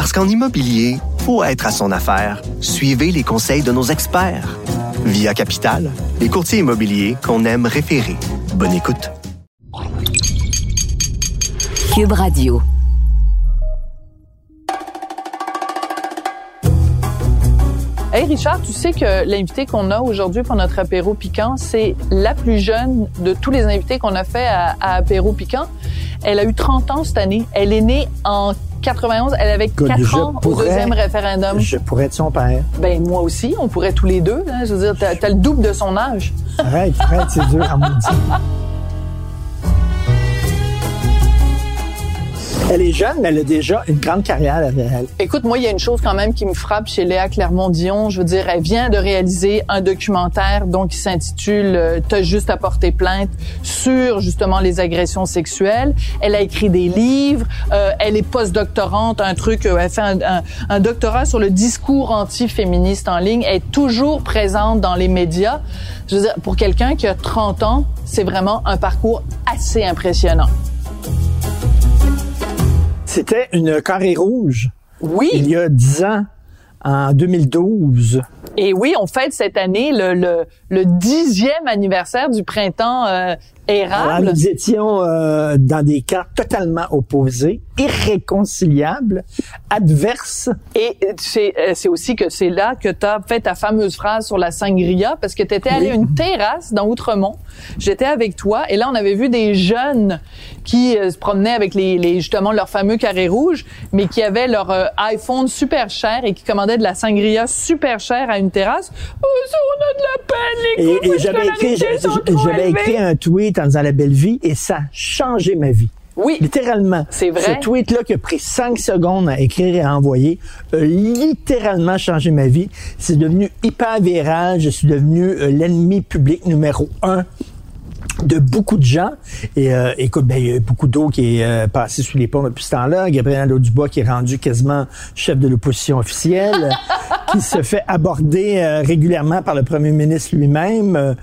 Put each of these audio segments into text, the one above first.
Parce qu'en immobilier, faut être à son affaire. Suivez les conseils de nos experts. Via Capital, les courtiers immobiliers qu'on aime référer. Bonne écoute. Cube Radio. Hey Richard, tu sais que l'invité qu'on a aujourd'hui pour notre apéro piquant, c'est la plus jeune de tous les invités qu'on a fait à, à apéro piquant. Elle a eu 30 ans cette année. Elle est née en 91. Elle avait 4 ans au deuxième référendum. Je pourrais être son père. Ben moi aussi, on pourrait tous les deux. Hein, je veux dire, t'as, as le double de son âge. Arrête, arrête, c'est dur à. Elle est jeune, mais elle a déjà une grande carrière derrière elle. Écoute, moi, il y a une chose quand même qui me frappe chez Léa Clermont-Dion. Je veux dire, elle vient de réaliser un documentaire donc qui s'intitule euh, T'as juste à porter plainte sur justement les agressions sexuelles. Elle a écrit des livres. Euh, elle est post-doctorante, un truc. Euh, elle fait un, un, un doctorat sur le discours anti-féministe en ligne. Elle est toujours présente dans les médias. Je veux dire, pour quelqu'un qui a 30 ans, c'est vraiment un parcours assez impressionnant. C'était une carré rouge. Oui. Il y a 10 ans, en 2012. Et oui, on fête cette année le, le, le dixième anniversaire du printemps euh, érable? Alors, nous étions euh, dans des camps totalement opposés, irréconciliables, adverses. Et c'est euh, c'est aussi que c'est là que tu as fait ta fameuse phrase sur la sangria parce que tu étais allé à une terrasse dans Outremont. J'étais avec toi et là on avait vu des jeunes qui euh, se promenaient avec les, les justement leur fameux carré rouge mais qui avaient leur euh, iPhone super cher et qui commandaient de la sangria super chère à une terrasse. Oh, ça, on a de la peine les Et, coûts, et j'avais écrit, écrit un tweet en disant la belle vie et ça a changé ma vie. Oui. Littéralement. C'est vrai. Ce tweet-là qui a pris cinq secondes à écrire et à envoyer a littéralement changé ma vie. C'est devenu hyper viral. Je suis devenu euh, l'ennemi public numéro un de beaucoup de gens. Et euh, écoute, ben, il y a eu beaucoup d'eau qui est euh, passée sous les ponts depuis ce temps-là. Gabriel Nadeau-Dubois qui est rendu quasiment chef de l'opposition officielle, qui se fait aborder euh, régulièrement par le premier ministre lui-même.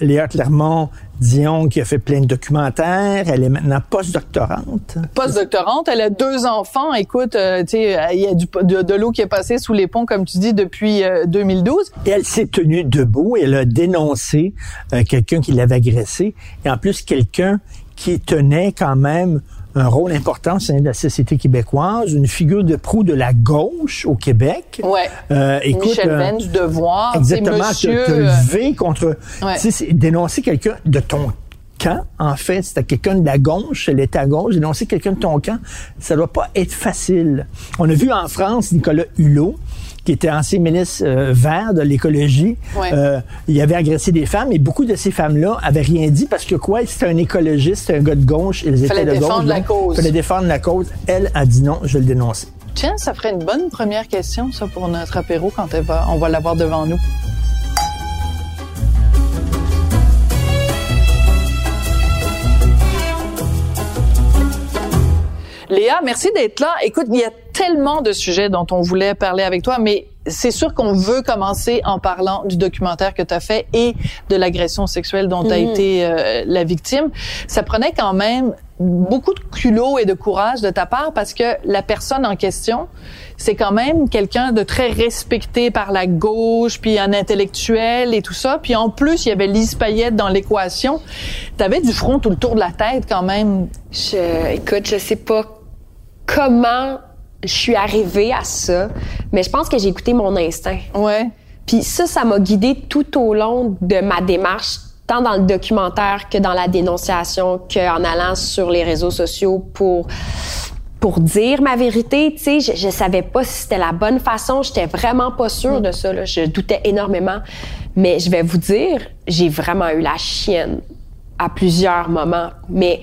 Léa Clermont Dion qui a fait plein de documentaires. Elle est maintenant post-doctorante. Post-doctorante, elle a deux enfants. Écoute, euh, tu sais, euh, il y a du, de, de l'eau qui est passée sous les ponts, comme tu dis, depuis euh, 2012. Et elle s'est tenue debout et elle a dénoncé euh, quelqu'un qui l'avait agressé. Et en plus, quelqu'un qui tenait quand même un rôle important au sein de la société québécoise, une figure de proue de la gauche au Québec. Ouais. Euh, écoute, Michel euh, Venn du Devoir. Exactement, te, monsieur, te euh, lever contre... Ouais. Dénoncer quelqu'un de ton camp, en fait, c'était quelqu'un de la gauche, elle était à gauche, dénoncer quelqu'un de ton camp, ça doit pas être facile. On a vu en France Nicolas Hulot, qui était ancien ministre euh, vert de l'écologie, Ouais. euh, il avait agressé des femmes et beaucoup de ces femmes-là avaient rien dit parce que quoi, c'était un écologiste, un gars de gauche, ils Fallait étaient de défendre gauche. la donc, cause. Fallait défendre la cause. Elle a dit non, je vais le dénoncer. Tiens, ça ferait une bonne première question, ça, pour notre apéro quand elle va, on va l'avoir devant nous. Léa, merci d'être là. Écoute, il y a tellement de sujets dont on voulait parler avec toi, mais c'est sûr qu'on veut commencer en parlant du documentaire que tu as fait et de l'agression sexuelle dont tu as été euh, la victime. Ça prenait quand même beaucoup de culot et de courage de ta part parce que la personne en question, c'est quand même quelqu'un de très respecté par la gauche, puis un intellectuel et tout ça. Puis en plus, il y avait Lise Payette dans l'équation. T'avais du front tout le tour de la tête quand même. Je, écoute, je sais pas comment je suis arrivée à ça, mais je pense que j'ai écouté mon instinct. Ouais. Puis ça, ça m'a guidée tout au long de ma démarche, tant dans le documentaire que dans la dénonciation, qu'en allant sur les réseaux sociaux pour pour dire ma vérité, tu sais, je, je savais pas si c'était la bonne façon, j'étais vraiment pas sûre de ça, là. je doutais énormément. Mais je vais vous dire, j'ai vraiment eu la chienne à plusieurs moments. Mais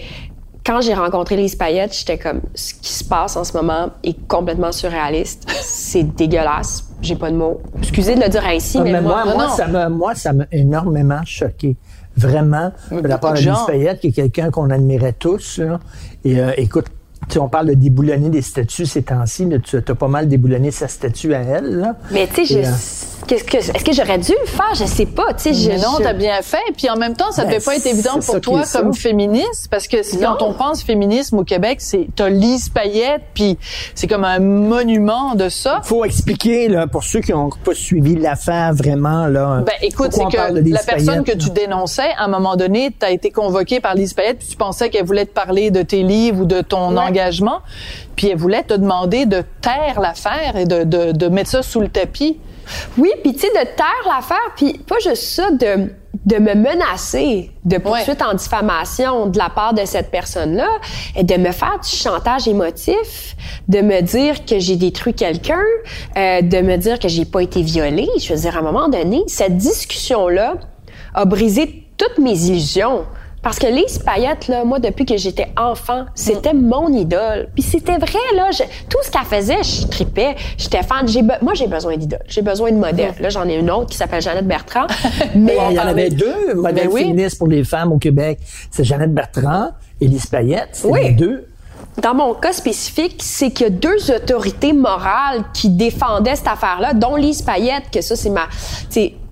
quand j'ai rencontré Lise Payette, j'étais comme, ce qui se passe en ce moment est complètement surréaliste. C'est dégueulasse. J'ai pas de mots. Excusez de le dire ainsi, Ah, mais, mais moi, ça m'a, moi, ça m'a énormément choqué. Vraiment, de la part de Lise. Payette, qui est quelqu'un qu'on admirait tous. là. Et euh, écoute, tu sais, on parle de déboulonner des statues ces temps-ci, mais tu as pas mal déboulonné sa statue à elle. Là. mais tu sais, euh, qu'est-ce que, est-ce que j'aurais dû le faire? Je sais pas. Tu sais, je, Mais non, t'as bien fait. Puis en même temps, ça Ben, devait pas être évident pour toi ça. comme féministe, parce que quand on pense féminisme au Québec, c'est t'as Lise Payette, puis c'est comme un monument de ça. faut expliquer, là, pour ceux qui n'ont pas suivi l'affaire vraiment, là. Ben écoute, c'est que la personne Payette, que tu dénonçais, à un moment donné, t'as été convoqué par Lise Payette, puis tu pensais qu'elle voulait te parler de tes livres ou de ton Ouais. engagement, puis elle voulait te demander de taire l'affaire et de, de, de mettre ça sous le tapis. Oui, puis tu sais, de taire l'affaire, puis pas juste ça, de, de me menacer de poursuite en diffamation de la part de cette personne-là, et de me faire du chantage émotif, de me dire que j'ai détruit quelqu'un, euh, de me dire que j'ai pas été violée. Je veux dire, à un moment donné, cette discussion-là a brisé toutes mes illusions. Parce que Lise Payette, là, moi, depuis que j'étais enfant, c'était mon idole. Puis c'était vrai, là. je- tout ce qu'elle faisait, je tripais. J'étais fan. J'ai moi, j'ai besoin d'idole. J'ai besoin de modèles. Là, j'en ai une autre qui s'appelle Jeannette Bertrand. Mais il y en avait deux modèles Ben oui. féministes pour les femmes au Québec. C'est Jeannette Bertrand et Lise Payette. C'est Oui. les deux. Dans mon cas spécifique, c'est qu'il y a deux autorités morales qui défendaient cette affaire-là, dont Lise Payette, que ça, c'est ma...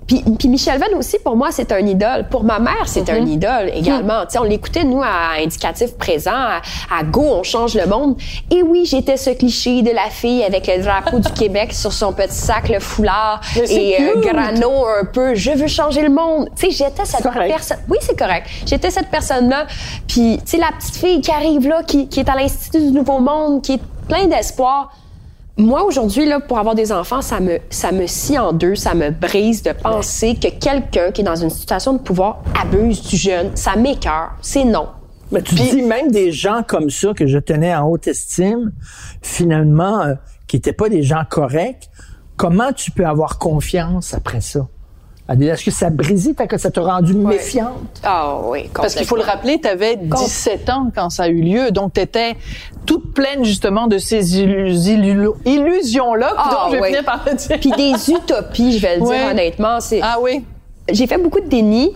Puis, puis Michel Venn aussi, pour moi, c'est un idole. Pour ma mère, c'est un idole également. Tu sais, on l'écoutait, nous, à Indicatif Présent, à, à Go, on change le monde. Et oui, j'étais ce cliché de la fille avec le drapeau du Québec sur son petit sac, le foulard, Mais et euh, grano un peu. Je veux changer le monde. Tu sais, j'étais cette personne. Oui, c'est correct. J'étais cette personne-là. Puis, tu sais, la petite fille qui arrive là, qui, qui est à l'Institut du Nouveau Monde, qui est plein d'espoir. Moi, aujourd'hui, là, pour avoir des enfants, ça me, ça me scie en deux, ça me brise de penser que quelqu'un qui est dans une situation de pouvoir abuse du jeune. Ça m'écœure. C'est non. Mais tu dis même des gens comme ça que je tenais en haute estime, finalement, euh, qui n'étaient pas des gens corrects, comment tu peux avoir confiance après ça? Est-ce que ça a brisé, ta- que ça t'a rendu méfiante? Ah oui, Parce qu'il faut le rappeler, tu avais 17 ans quand ça a eu lieu, donc tu étais toute pleine justement de ces illu- illu- illusions-là. Ah, je vais oui. finir par le dire. Puis des utopies, je vais le Ouais. dire honnêtement. C'est, Ah oui. j'ai fait beaucoup de déni,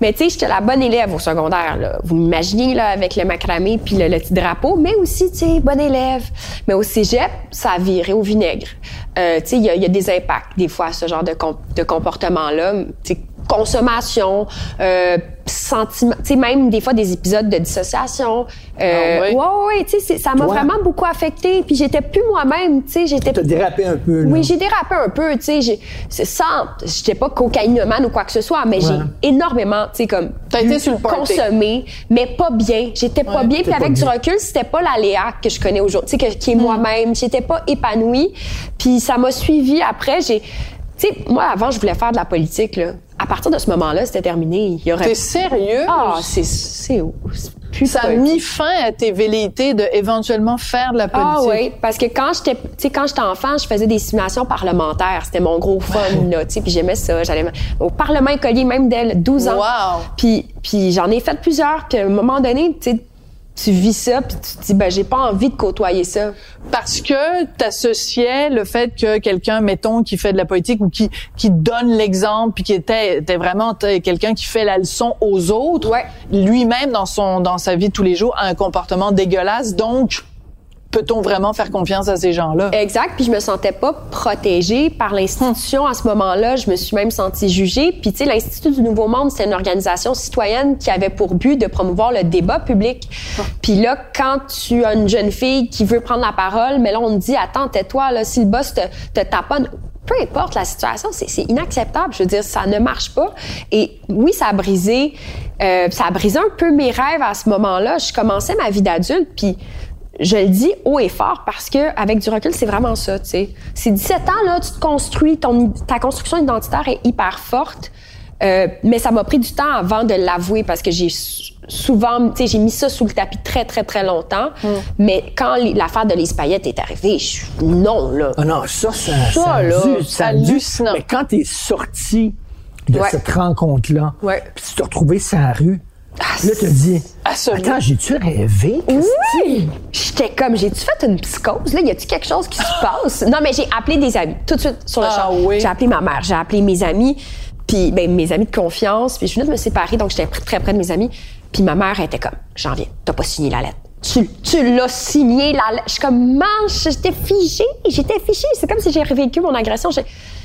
mais tu sais, j'étais la bonne élève au secondaire. Là. Vous m'imaginez là, avec le macramé puis le, petit drapeau, mais aussi, tu sais, bonne élève. Mais au cégep, ça a viré au vinaigre. Euh, tu sais, il y y a des impacts des fois à ce genre de, de comportement-là. Tu sais, consommation, euh, sentiment, tu sais, même des fois des épisodes de dissociation. Euh, Ah oui? ouais, ouais, tu sais, ça m'a vraiment beaucoup affecté. Puis j'étais plus moi-même, tu sais, j'étais T'as dérapé un peu, là. oui, j'ai dérapé un peu, tu sais, sans j'étais pas cocaïnomane ou quoi que ce soit, mais Ouais. j'ai énormément, tu sais comme T'as été sur le consommé, mais pas bien, j'étais pas Ouais, bien, puis avec du recul, c'était pas la Léa que je connais aujourd'hui, tu sais qui est Mm. moi-même, j'étais pas épanouie, puis ça m'a suivi après, j'ai tu sais, moi, avant, je voulais faire de la politique, là. À partir de ce moment-là, c'était terminé. Il y aurait... T'es sérieux? Ah, c'est... C'est... ça a mis fin à tes velléités de éventuellement faire de la politique. Ah oui, parce que quand j'étais, tu sais, quand j'étais enfant, je faisais des simulations parlementaires. C'était mon gros fun, là, tu sais, puis j'aimais ça. J'allais au Parlement écolier, même dès 12 ans. Wow. Puis, puis j'en ai fait plusieurs, puis à un moment donné, tu sais, tu vis ça, puis tu te dis, ben, j'ai pas envie de côtoyer ça. Parce que t'associais le fait que quelqu'un, mettons, qui fait de la politique ou qui qui donne l'exemple, puis qui était, était vraiment quelqu'un qui fait la leçon aux autres, Ouais. lui-même dans son dans sa vie de tous les jours a un comportement dégueulasse. Donc, peut-on vraiment faire confiance à ces gens-là? Exact, puis je me sentais pas protégée par l'institution à ce moment-là. Je me suis même sentie jugée. Puis tu sais, l'Institut du Nouveau Monde, c'est une organisation citoyenne qui avait pour but de promouvoir le débat public. Puis là, quand tu as une jeune fille qui veut prendre la parole, mais là on te dit attends, tais-toi là, si le boss te, te taponne. Peu importe la situation, c'est inacceptable. Je veux dire, ça ne marche pas. Et oui, ça a brisé, euh, ça a brisé un peu mes rêves à ce moment-là. Je commençais ma vie d'adulte, puis je le dis haut et fort parce que avec du recul, c'est vraiment ça, tu sais. C'est 17 ans là, tu te construis ton ta construction identitaire est hyper forte. Euh, mais ça m'a pris du temps avant de l'avouer parce que j'ai sou- souvent, tu sais, j'ai mis ça sous le tapis très très très longtemps. Mais quand l'affaire de Lise Payette est arrivée, je suis non là. Ah non, ça, ça, Ça, ça là, dû- ça a dû- hallucinant. Mais quand t'es sorti de Ouais. cette rencontre-là, Ouais. puis tu t'es retrouvé sur la rue, Là, À ce attends, j'ai-tu rêvé? Oui! J'étais comme, j'ai-tu fait une psychose? Là, y a-tu quelque chose qui se passe? Non, mais j'ai appelé des amis tout de suite sur le Ah champ. oui. J'ai appelé ma mère, j'ai appelé mes amis, puis ben, mes amis de confiance, puis je venais de me séparer, donc j'étais très près de mes amis. Puis ma mère elle était comme, j'en viens, t'as pas signé la lettre. Tu, tu l'as signé la lettre. Je suis comme, manche, j'étais figée, j'étais figée. C'est comme si j'ai revécu mon agression. Je,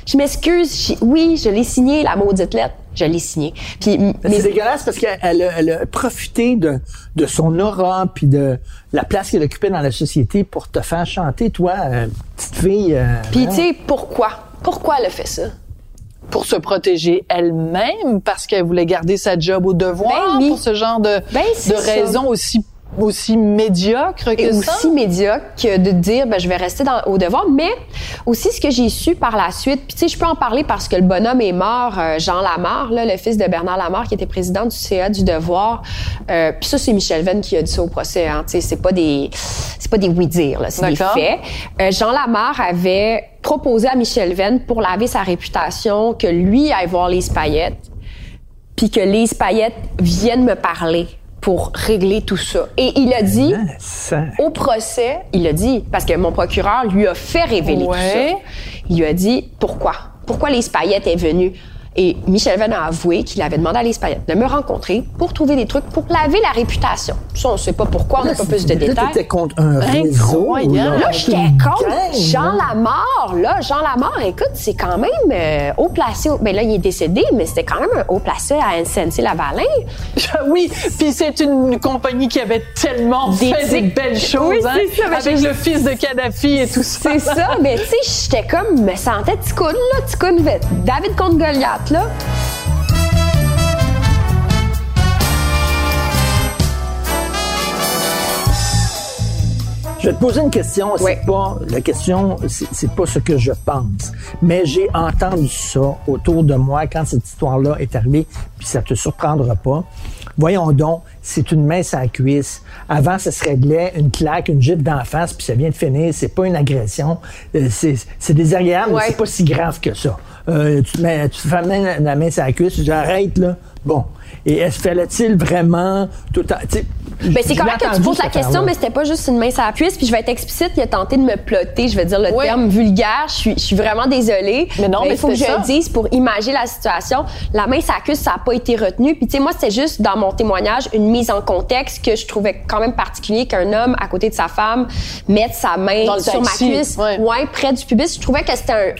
je m'excuse, oui, je l'ai signé, la maudite lettre. Je l'ai signée. Puis Mais C'est dégueulasse parce qu'elle elle a, elle a profité de, de son aura puis de la place qu'elle occupait dans la société pour te faire chanter, toi, euh, petite fille. euh, Puis, hein? tu sais, pourquoi? Pourquoi elle a fait ça? Pour se protéger elle-même, parce qu'elle voulait garder sa job au devoir, Ben oui. pour ce genre de, Ben, de raisons aussi, aussi médiocres que et ça? aussi médiocre que de dire ben, je vais rester dans, au devoir mais aussi ce que j'ai su par la suite. Puis tu sais je peux en parler parce que le bonhomme est mort euh, Jean Lamarre là, le fils de Bernard Lamarre qui était président du CA du devoir. Euh, puis ça c'est Michel Venn qui a dit ça au procès hein, tu sais c'est pas des c'est pas des oui dire là c'est des faits. Euh, Jean Lamarre avait proposé à Michel Venn pour laver sa réputation que lui aille voir les paillettes puis que Lise Payette vienne me parler pour régler tout ça. Et il a dit, au procès, il a dit, parce que mon procureur lui a fait révéler Ouais. tout ça. Il lui a dit, pourquoi? Pourquoi Payette est venue? Et Michel Venn a avoué qu'il avait demandé à Lise Payette de me rencontrer pour trouver des trucs pour laver la réputation. Ça, on ne sait pas pourquoi, on n'a pas plus de Là, détails. t'étais contre un réseau. Incroyable. Là, j'étais contre gang, Jean là. Lamar. Là, Jean Lamar, écoute, c'est quand même euh, haut placé. au- Ben là, il est décédé, mais c'était quand même un haut placé à SNC-Lavalin. Oui, puis c'est une compagnie qui avait tellement Des fait des belles choses, Oui, hein, ça, avec le fils de Kadhafi et tout ça. C'est ça, mais tu sais, j'étais comme, me sentais ticoune, là, ticoune, David contre Goliath, Je vais te poser une question. C'est pas la question, c'est pas ce que je pense, mais j'ai entendu ça autour de moi quand cette histoire-là est arrivée, puis ça te surprendra pas. Voyons donc, c'est une main à la cuisse. Avant, ça se réglait une claque, une gifle d'en face, puis ça vient de finir. C'est pas une agression. Euh, C'est désagréable, mais c'est pas si grave que ça. Euh, tu, mets, tu te la main sur la cuisse, tu dis arrête là. Bon. Et est-ce fallait-il vraiment tout le temps? tu sais, Ben, c'est correct que tu poses la question, mais c'était pas juste une main sur la cuisse. Puis je vais être explicite, il a tenté de me plotter, je vais dire le Oui. terme vulgaire. Je suis, je suis vraiment désolée. Mais non, mais il faut que je le dise pour imaginer la situation. La main sur la cuisse, ça n'a pas été retenu. Puis tu sais, moi, c'était juste dans mon témoignage une mise en contexte que je trouvais quand même particulier qu'un homme à côté de sa femme mette sa main Dans sur ma cuisse, ouais. ouais, près du pubis. Je trouvais que c'était un.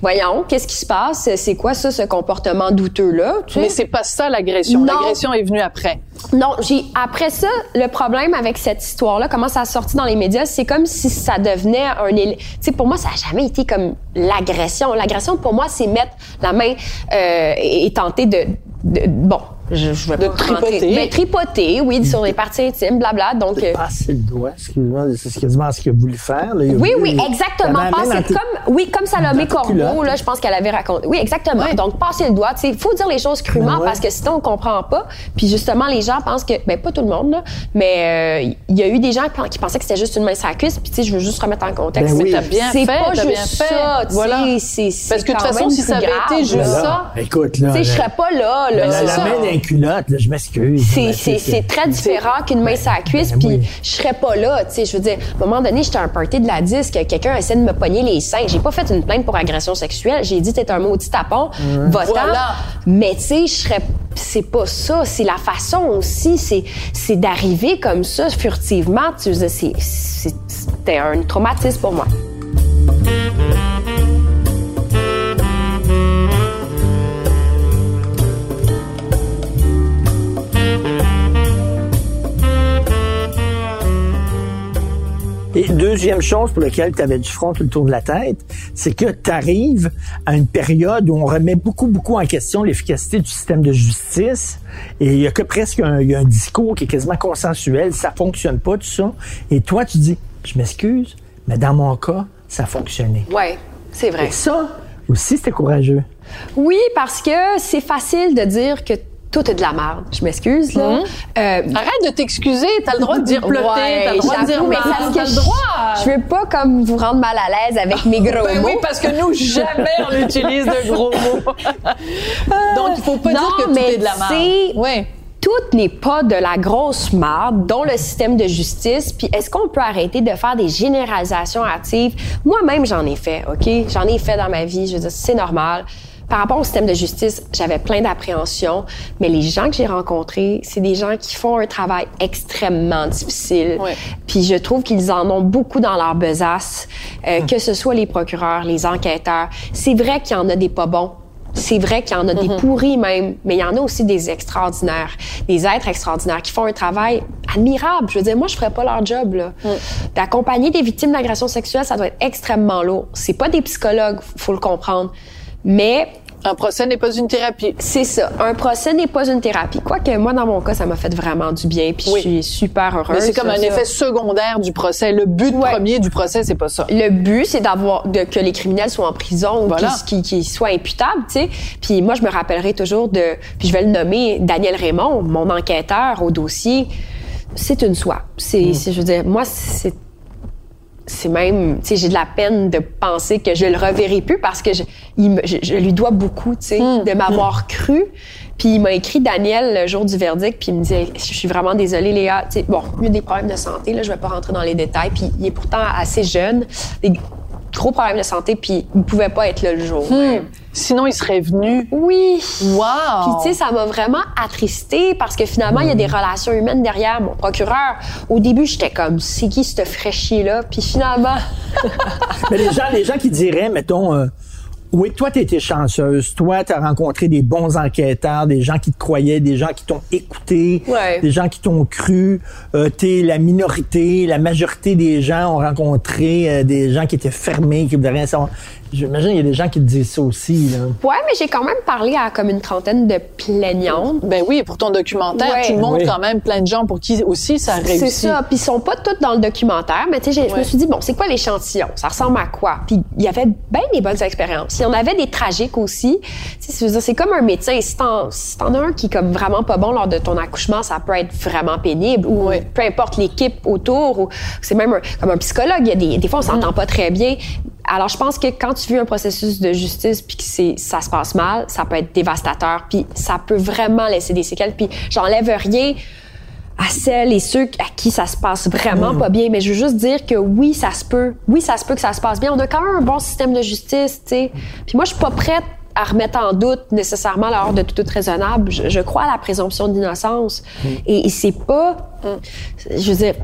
Voyons, qu'est-ce qui se passe? C'est quoi ça, ce comportement douteux-là? tu sais? Mais c'est pas ça l'agression. L'agression est venue après? Non, j'ai après ça, le problème avec cette histoire-là, comment ça a sorti dans les médias, c'est comme si ça devenait un tu sais pour moi ça a jamais été comme l'agression. L'agression pour moi c'est mettre la main euh, et, et tenter de, de- bon, je, je vais De pas rentrer- tripoter. Ben, tripoter, oui, sur les parties intimes, blabla. Donc euh, passer le doigt, excuse-moi, c'est quasiment ce qu'il a voulu faire. là. A oui, voulu- oui, exactement. Passer tes- comme, oui, comme Salomé Corbeau, là, je pense qu'elle avait raconté. Oui, exactement. Donc, passer le doigt. Tu sais, il faut dire les choses crûment Ben ouais. parce que sinon, on comprend pas. Puis, justement, les gens pensent que, ben, pas tout le monde, là, mais euh, il y a eu des gens qui pensaient que c'était juste une main sur la cuisse. Puis, tu sais, je veux juste remettre en contexte. Ben oui. C'est pas juste bien fait. ça. tu sais, Voilà. Parce que de toute façon, si ça avait été juste ça, Écoute, là. Tu sais, je serais pas là, là. Là, je m'excuse. C'est, mais c'est, c'est très différent qu'une main sur la cuisse, Ben puis oui. je serais pas là, tu sais, je veux dire, à un moment donné, j'étais à un party de la disque, quelqu'un essaie de me pogner les seins, j'ai pas fait une plainte pour agression sexuelle, j'ai dit t'es un maudit tapon, votant, Voilà. mais tu sais, je serais, c'est pas ça, c'est la façon aussi, c'est, c'est d'arriver comme ça, furtivement, tu sais, c'est, c'est- c'était un traumatisme pour moi. Et deuxième chose pour laquelle tu avais du front tout le tour de la tête, c'est que tu arrives à une période où on remet beaucoup, beaucoup en question l'efficacité du système de justice. Et il y a que presque un, il y a un discours qui est quasiment consensuel. Ça fonctionne pas, tout ça. Et toi, tu dis, je m'excuse, mais dans mon cas, ça a fonctionné. Ouais, c'est vrai. Et ça aussi, c'était courageux. Oui, parce que c'est facile de dire que tout est de la merde. Je m'excuse, là. Mhm. Euh, arrête de t'excuser. T'as le droit de dire plotter, Ouais, t'as le droit de dire mais mal, parce que t'as le je- droit. Je veux pas comme vous rendre mal à l'aise avec mes gros Ben mots. oui, parce que nous, jamais on utilise de gros mots. Donc, il faut pas Non, dire que tout est de la merde. Oui. tout n'est pas de la grosse marde, dont le système de justice. Puis est-ce qu'on peut arrêter de faire des généralisations hâtives? Moi-même, j'en ai fait, OK? J'en ai fait dans ma vie. Je veux dire, c'est normal. Par rapport au système de justice, j'avais plein d'appréhensions, mais les gens que j'ai rencontrés, c'est des gens qui font un travail extrêmement difficile. Ouais. Puis je trouve qu'ils en ont beaucoup dans leur besace, euh, que ce soit les procureurs, les enquêteurs. C'est vrai qu'il y en a des pas bons. C'est vrai qu'il y en a des pourris même, mais il y en a aussi des extraordinaires, des êtres extraordinaires qui font un travail admirable. Je veux dire, moi, je ferais pas leur job, là. D'accompagner des victimes d'agressions sexuelles, ça doit être extrêmement lourd. C'est pas des psychologues, faut le comprendre. Mais Un procès n'est pas une thérapie. c'est ça. Un procès n'est pas une thérapie. Quoique, moi, dans mon cas, ça m'a fait vraiment du bien, puis Oui. je suis super heureuse. Mais c'est comme un ça. effet secondaire du procès. Le but Ouais. premier du procès, c'est pas ça. Le but, c'est d'avoir que les criminels soient en prison ou Voilà. qu'ils soient imputables, tu sais. Puis moi, je me rappellerai toujours de, puis je vais le nommer, Daniel Raymond, mon enquêteur au dossier. C'est une soie. C'est, c'est- je veux dire, moi, c'est c'est même, tu sais, j'ai de la peine de penser que je le reverrai plus parce que je, il me- je, je lui dois beaucoup, tu sais, de m'avoir cru. Puis il m'a écrit Daniel le jour du verdict, puis il me disait, je suis vraiment désolée, Léa. Tu sais, bon, il y a des problèmes de santé, là, je vais pas rentrer dans les détails. Puis il est pourtant assez jeune, des gros problèmes de santé, puis il pouvait pas être là le jour. même. Sinon, il serait venu. Oui. Wow! Puis, tu sais, ça m'a vraiment attristée parce que finalement, il y a des relations humaines derrière mon procureur. Au début, j'étais comme, c'est qui ce fraîchier-là? Puis finalement, Mais les gens, les gens qui diraient, mettons, euh, oui, toi, tu été chanceuse. Toi, tu as rencontré des bons enquêteurs, des gens qui te croyaient, des gens qui t'ont écouté, Ouais. des gens qui t'ont cru. Euh, tu es la minorité. La majorité des gens ont rencontré euh, des gens qui étaient fermés, qui ne voulaient rien savoir. J'imagine qu'il y a des gens qui te disent ça aussi. Là. Ouais, mais j'ai quand même parlé à comme une trentaine de plaignantes. Ben oui, pour ton documentaire, Ouais. tu montres Oui. quand même plein de gens pour qui aussi ça a réussi. C'est ça. Puis ils sont pas toutes dans le documentaire, mais tu sais, je me suis dit bon, c'est quoi l'échantillon? Ça ressemble à quoi? Puis il y avait bien des bonnes expériences. Il y en avait des tragiques aussi. C'est comme un médecin. Si t'en, si t'en as un qui est comme vraiment pas bon lors de ton accouchement, ça peut être vraiment pénible. Ou Ouais. peu importe l'équipe autour. Ou c'est même un- comme un psychologue. Il y a des, des fois on s'entend pas très bien. Alors je pense que quand tu vis un processus de justice puis que ça se passe mal, ça peut être dévastateur. Puis ça peut vraiment laisser des séquelles. Puis j'enlève rien à celles et ceux à qui ça se passe vraiment pas bien. Mais je veux juste dire que oui, ça se peut. Oui, ça se peut que ça se passe bien. On a quand même un bon système de justice, tu sais. Puis moi, je suis pas prête à remettre en doute nécessairement l'ordre de tout, tout raisonnable. Je, je crois à la présomption d'innocence. Et, et c'est pas... Je veux dire,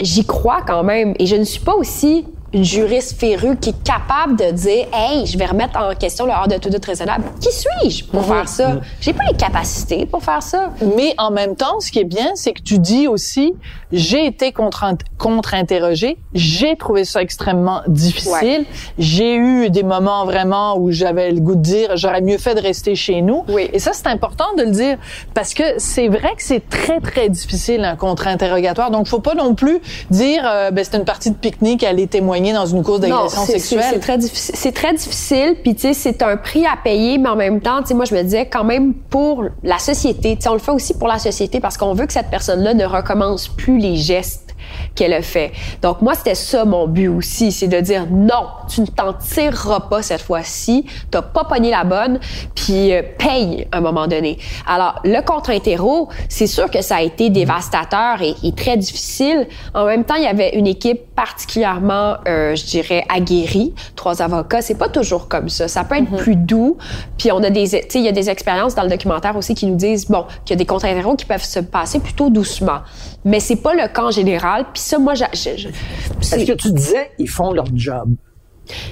j'y crois quand même. Et je ne suis pas aussi une juriste férue qui est capable de dire Hey, je vais remettre en question le hors de tout doute raisonnable. Qui suis-je pour faire ça? J'ai pas les capacités pour faire ça. Mais en même temps, ce qui est bien, c'est que tu dis aussi, j'ai été contre- contre-interrogée, j'ai trouvé ça extrêmement difficile, Ouais. j'ai eu des moments vraiment où j'avais le goût de dire, j'aurais mieux fait de rester chez nous. Oui. Et ça, c'est important de le dire, parce que c'est vrai que c'est très, très difficile, un contre-interrogatoire. Donc, faut pas non plus dire, euh, ben, c'est une partie de pique-nique, aller témoigner dans une cause d'agression sexuelle? c'est très difficile. C'est très difficile, puis tu sais, c'est un prix à payer, mais en même temps, tu sais, moi je me disais quand même pour la société, tu sais, on le fait aussi pour la société parce qu'on veut que cette personne-là ne recommence plus les gestes qu'elle a fait. Donc moi c'était ça mon but aussi, c'est de dire non, tu ne t'en tireras pas cette fois-ci, t'as pas pogné la bonne, puis euh, paye à un moment donné. Alors le contre-interro, c'est sûr que ça a été dévastateur et, et très difficile. En même temps, il y avait une équipe particulièrement, euh, je dirais, aguerrie. Trois avocats, c'est pas toujours comme ça. Ça peut être plus doux. Puis on a des, tu sais, il y a des expériences dans le documentaire aussi qui nous disent, bon, qu'il y a des contre-interros qui peuvent se passer plutôt doucement. Mais c'est pas le cas en général. Puis ça, moi, je, Est-ce que tu disais, ils font leur job?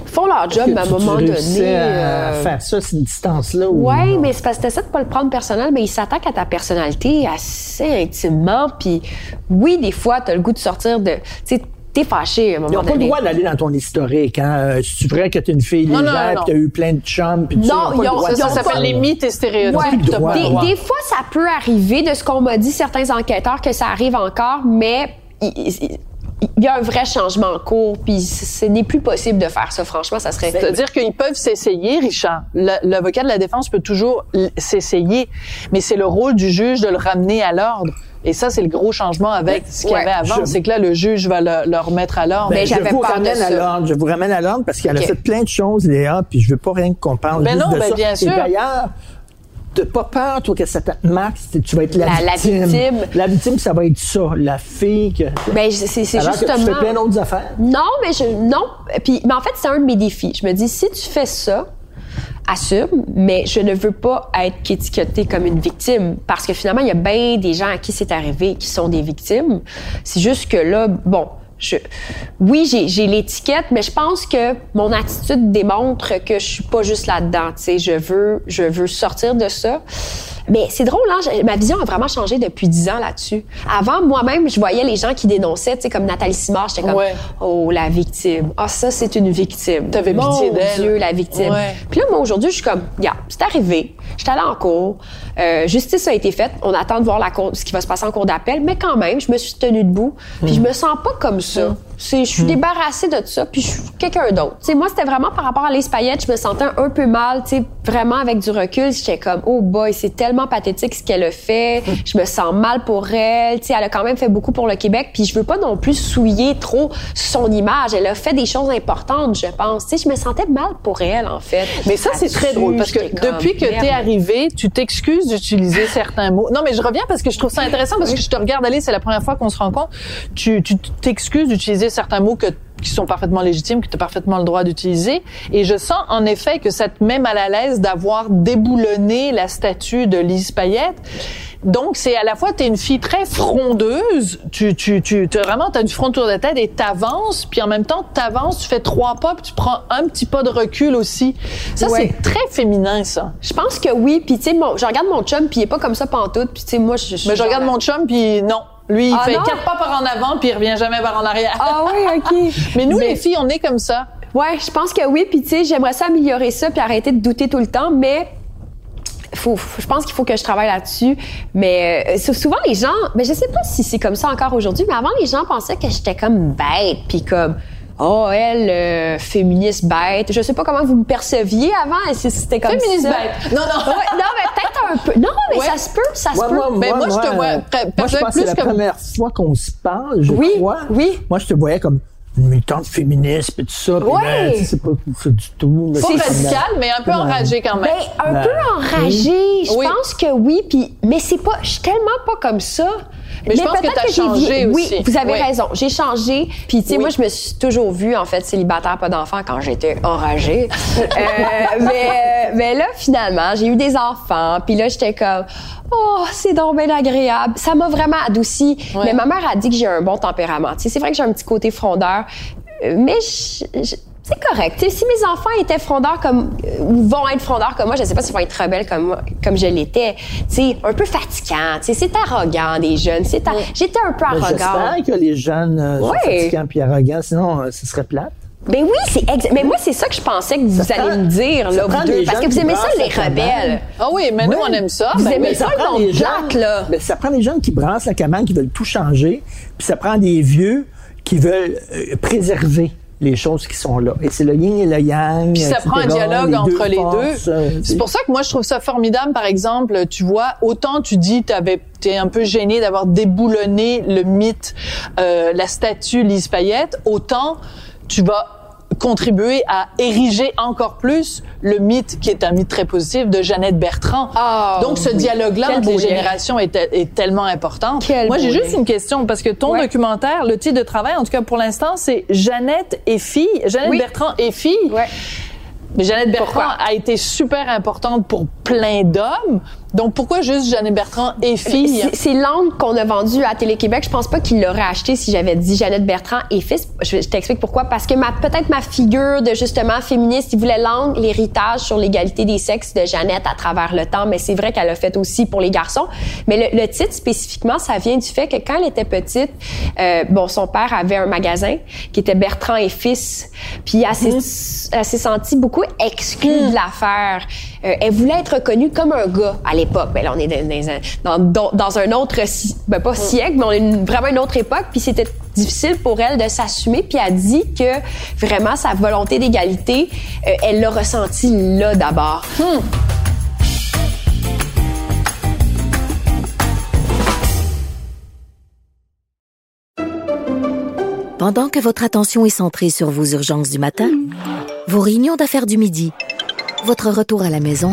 ils font leur job, mais à un moment donné. réussissais à euh, faire ça, cette distance-là? ou Ouais, non? mais c'est parce que t'essaies de pas le prendre personnel, mais il s'attaque à ta personnalité assez intimement. Puis oui, des fois, t'as le goût de sortir de. Tu sais, t'es fâché à un moment Ils n'ont pas le droit d'aller dans ton historique. Hein? Euh, C'est vrai que tu es une fille Non, légère, non. puis tu as eu plein de chums. Puis tout ça, Non, ils ont- Ça, s'appelle les mythes et stéréotypes. Ouais. T'as Des, fois, ça peut arriver, de ce qu'on m'a dit certains enquêteurs, que ça arrive encore, mais il, il- il y a un vrai changement en cours, puis ce n'est plus possible de faire ça. Franchement, ça serait. C'est-à-dire qu'ils peuvent s'essayer, Richard. L'avocat de la défense peut toujours s'essayer, mais c'est le rôle du juge de le ramener à l'ordre. Et ça, c'est le gros changement avec ce qu'il y Ouais. avait avant. Je- C'est que là, le juge va le, le remettre à l'ordre. Ben, Mais je vous ramène à l'ordre. Je vous ramène à l'ordre parce qu'elle a fait plein de choses, Léa, puis je veux pas rien qu'on parle Ben juste non, de ben ça. bien Et sûr. d'ailleurs, t'as pas peur, toi, que ça te marque, tu vas être la, La- la victime? La victime, ça va être ça, la fille que... Ben, c'est c'est Alors que tu justement. fais plein d'autres affaires. Non, mais je non. Puis, mais en fait, c'est un de mes défis. Je me dis, si tu fais ça, assume, mais je ne veux pas être étiquetée comme une victime parce que finalement, il y a bien des gens à qui c'est arrivé qui sont des victimes. C'est juste que là, bon. Je, oui, j'ai l'étiquette, mais je pense que mon attitude démontre que je suis pas juste là-dedans. Tu sais, je veux, je veux sortir de ça. Mais c'est drôle, hein? ma vision a vraiment changé depuis dix ans là-dessus. Avant, moi-même, je voyais les gens qui dénonçaient, tu sais, comme Nathalie Simard, j'étais comme, Ouais. oh, la victime. Ah, ça, c'est une victime. T'avais pitié d'elle. Dieu, la victime. Ouais. Puis là, moi, aujourd'hui, je suis comme, regarde, c'est arrivé. J'étais allée en cours. Euh, justice a été faite. On attend de voir la cour, ce qui va se passer en cours d'appel. Mais quand même, je me suis tenue debout. Puis je me sens pas comme ça. C'est, je suis débarrassée de ça. Puis je suis quelqu'un d'autre. Moi, c'était vraiment par rapport à Payette. Je me sentais un peu mal. Tu sais, vraiment avec du recul. J'étais comme, oh boy, c'est tellement pathétique ce qu'elle a fait. Je me sens mal pour elle. Tu sais, elle a quand même fait beaucoup pour le Québec. Puis je veux pas non plus souiller trop son image. Elle a fait des choses importantes, je pense. Tu sais, je me sentais mal pour elle, en fait. Mais ça, c'est très drôle parce que j'étais comme, depuis que t'es arrivé, tu t'excuses d'utiliser certains mots. Non, mais je reviens parce que je trouve ça intéressant parce que je te regarde aller, c'est la première fois qu'on se rencontre. Tu tu t'excuses d'utiliser certains mots que qui sont parfaitement légitimes, que tu as parfaitement le droit d'utiliser. Et je sens en effet que ça te met mal à l'aise d'avoir déboulonné la statue de Lise Payette. Donc, c'est à la fois, tu es une fille très frondeuse, tu, tu, tu, t'as vraiment, tu as du front tour de tête et t'avances, puis en même temps, t'avances, tu fais trois pas, puis tu prends un petit pas de recul aussi. Ça, Ouais. c'est très féminin, ça. Je pense que oui. Puis, tu sais, je regarde mon chum, puis il est pas comme ça pantoute. Puis, tu sais, moi, je, je Mais je regarde mon chum, puis non. Lui, il Ah fait non? quatre pas par en avant, puis il revient jamais par en arrière. Ah oui, OK. Mais nous, Mais- les filles, on est comme ça. Ouais, je pense que oui. Puis, tu sais, j'aimerais ça améliorer ça, puis arrêter de douter tout le temps. Mais faut, faut- je pense qu'il faut que je travaille là-dessus. Mais euh, sou- souvent, les gens, mais je sais pas si c'est comme ça encore aujourd'hui, mais avant, les gens pensaient que j'étais comme bête, puis comme. Oh, elle, euh, féministe bête. Je sais pas comment vous me perceviez avant, si c'était comme Féministe ça. bête. Non, non. Ouais, non, mais peut-être un peu. Non, mais Ouais. ça se peut, ça se Ouais, peut. Ben, moi, je te vois euh, moi, je pense que c'est plus la comme- première fois qu'on se parle, je Oui, crois. oui. Moi, je te voyais comme une militante féministe, puis tout ça. ben, tu sais, c'est pas ça du tout. mais Pas radical, mais un peu Ouais. enragé quand même. Ben, un Ben, peu enragée. Je Oui. pense que oui. Puis, mais c'est pas. Je suis tellement pas comme ça. Mais je pense que t'as j'ai changé aussi. Oui, vous avez Oui. raison. J'ai changé. Puis, tu sais, Oui. moi, je me suis toujours vue, en fait, célibataire, pas d'enfant, quand j'étais enragée. Euh, mais, mais là, finalement, j'ai eu des enfants. Puis là, j'étais comme, oh, c'est donc bien agréable. Ça m'a vraiment adouci. Ouais. Mais ma mère a dit que j'ai un bon tempérament. Tu sais, c'est vrai que j'ai un petit côté frondeur. Euh, Mais je- je- c'est correct. Si mes enfants étaient frondeurs comme euh, ou vont être frondeurs comme moi, je sais pas s'ils vont être rebelles comme moi, comme je l'étais. Tu sais, un peu fatigant. Tu sais, c'est arrogant des jeunes. C'est a- J'étais un peu Ben, arrogante. J'espère que les jeunes euh, sont fatigants puis arrogants, sinon euh, ce serait plate. Ben oui, c'est exa- Mais moi, c'est ça que je pensais que vous Ça allez prend- me dire, là, prend vous deux. des Parce que vous aimez ça, les rebelles. Ah oui, mais nous, on aime ça. Vous Ben, aimez mais ça, ça le prend monde des gens. plate, là. Ben, ça prend des jeunes qui brassent la cabane, qui veulent tout changer, puis ça prend des vieux qui veulent euh, préserver les choses qui sont là. Et c'est le yin et le yang. Puis ça prend un dialogue les entre les forces, deux. euh, C'est pour ça que moi je trouve ça formidable. Par exemple, tu vois, autant tu dis t'avais t'es un peu gêné d'avoir déboulonné le mythe, euh, la statue Lise Payette, autant tu vas contribuer à ériger encore plus le mythe qui est un mythe très positif de Jeannette Bertrand. Ah, Donc ce oui. dialogue-là entre les générations est, est tellement important. Quel Moi j'ai juste une question parce que ton Ouais. documentaire, le titre de travail, en tout cas pour l'instant, c'est Jeannette et fille. Jeannette Oui. Bertrand et fille. Ouais. Mais Jeannette Bertrand Pourquoi? a été super importante pour plein d'hommes. Donc pourquoi juste Jeannette Bertrand et fille? C'est- l'angle qu'on a vendu à Télé-Québec. Je pense pas qu'il l'aurait acheté si j'avais dit Jeannette Bertrand et fils. Je, je t'explique pourquoi. Parce que ma peut-être ma figure de justement féministe, il voulait l'angle, l'héritage sur l'égalité des sexes de Jeannette à travers le temps. Mais c'est vrai qu'elle a fait aussi pour les garçons. Mais le, le titre spécifiquement, ça vient du fait que quand elle était petite, euh, bon, son père avait un magasin qui était Bertrand et fils. Puis elle s'est elle s'est sentie beaucoup exclue de l'affaire. Euh, elle voulait être reconnue comme un gars à l'époque. Ben là, on est dans, dans un- dans- dans un autre, ben pas siècle, mais on est une- vraiment une autre époque. Puis c'était difficile pour elle de s'assumer. Puis elle dit que vraiment sa volonté d'égalité, euh, elle l'a ressentie là d'abord. Pendant que votre attention est centrée sur vos urgences du matin, vos réunions d'affaires du midi, votre retour à la maison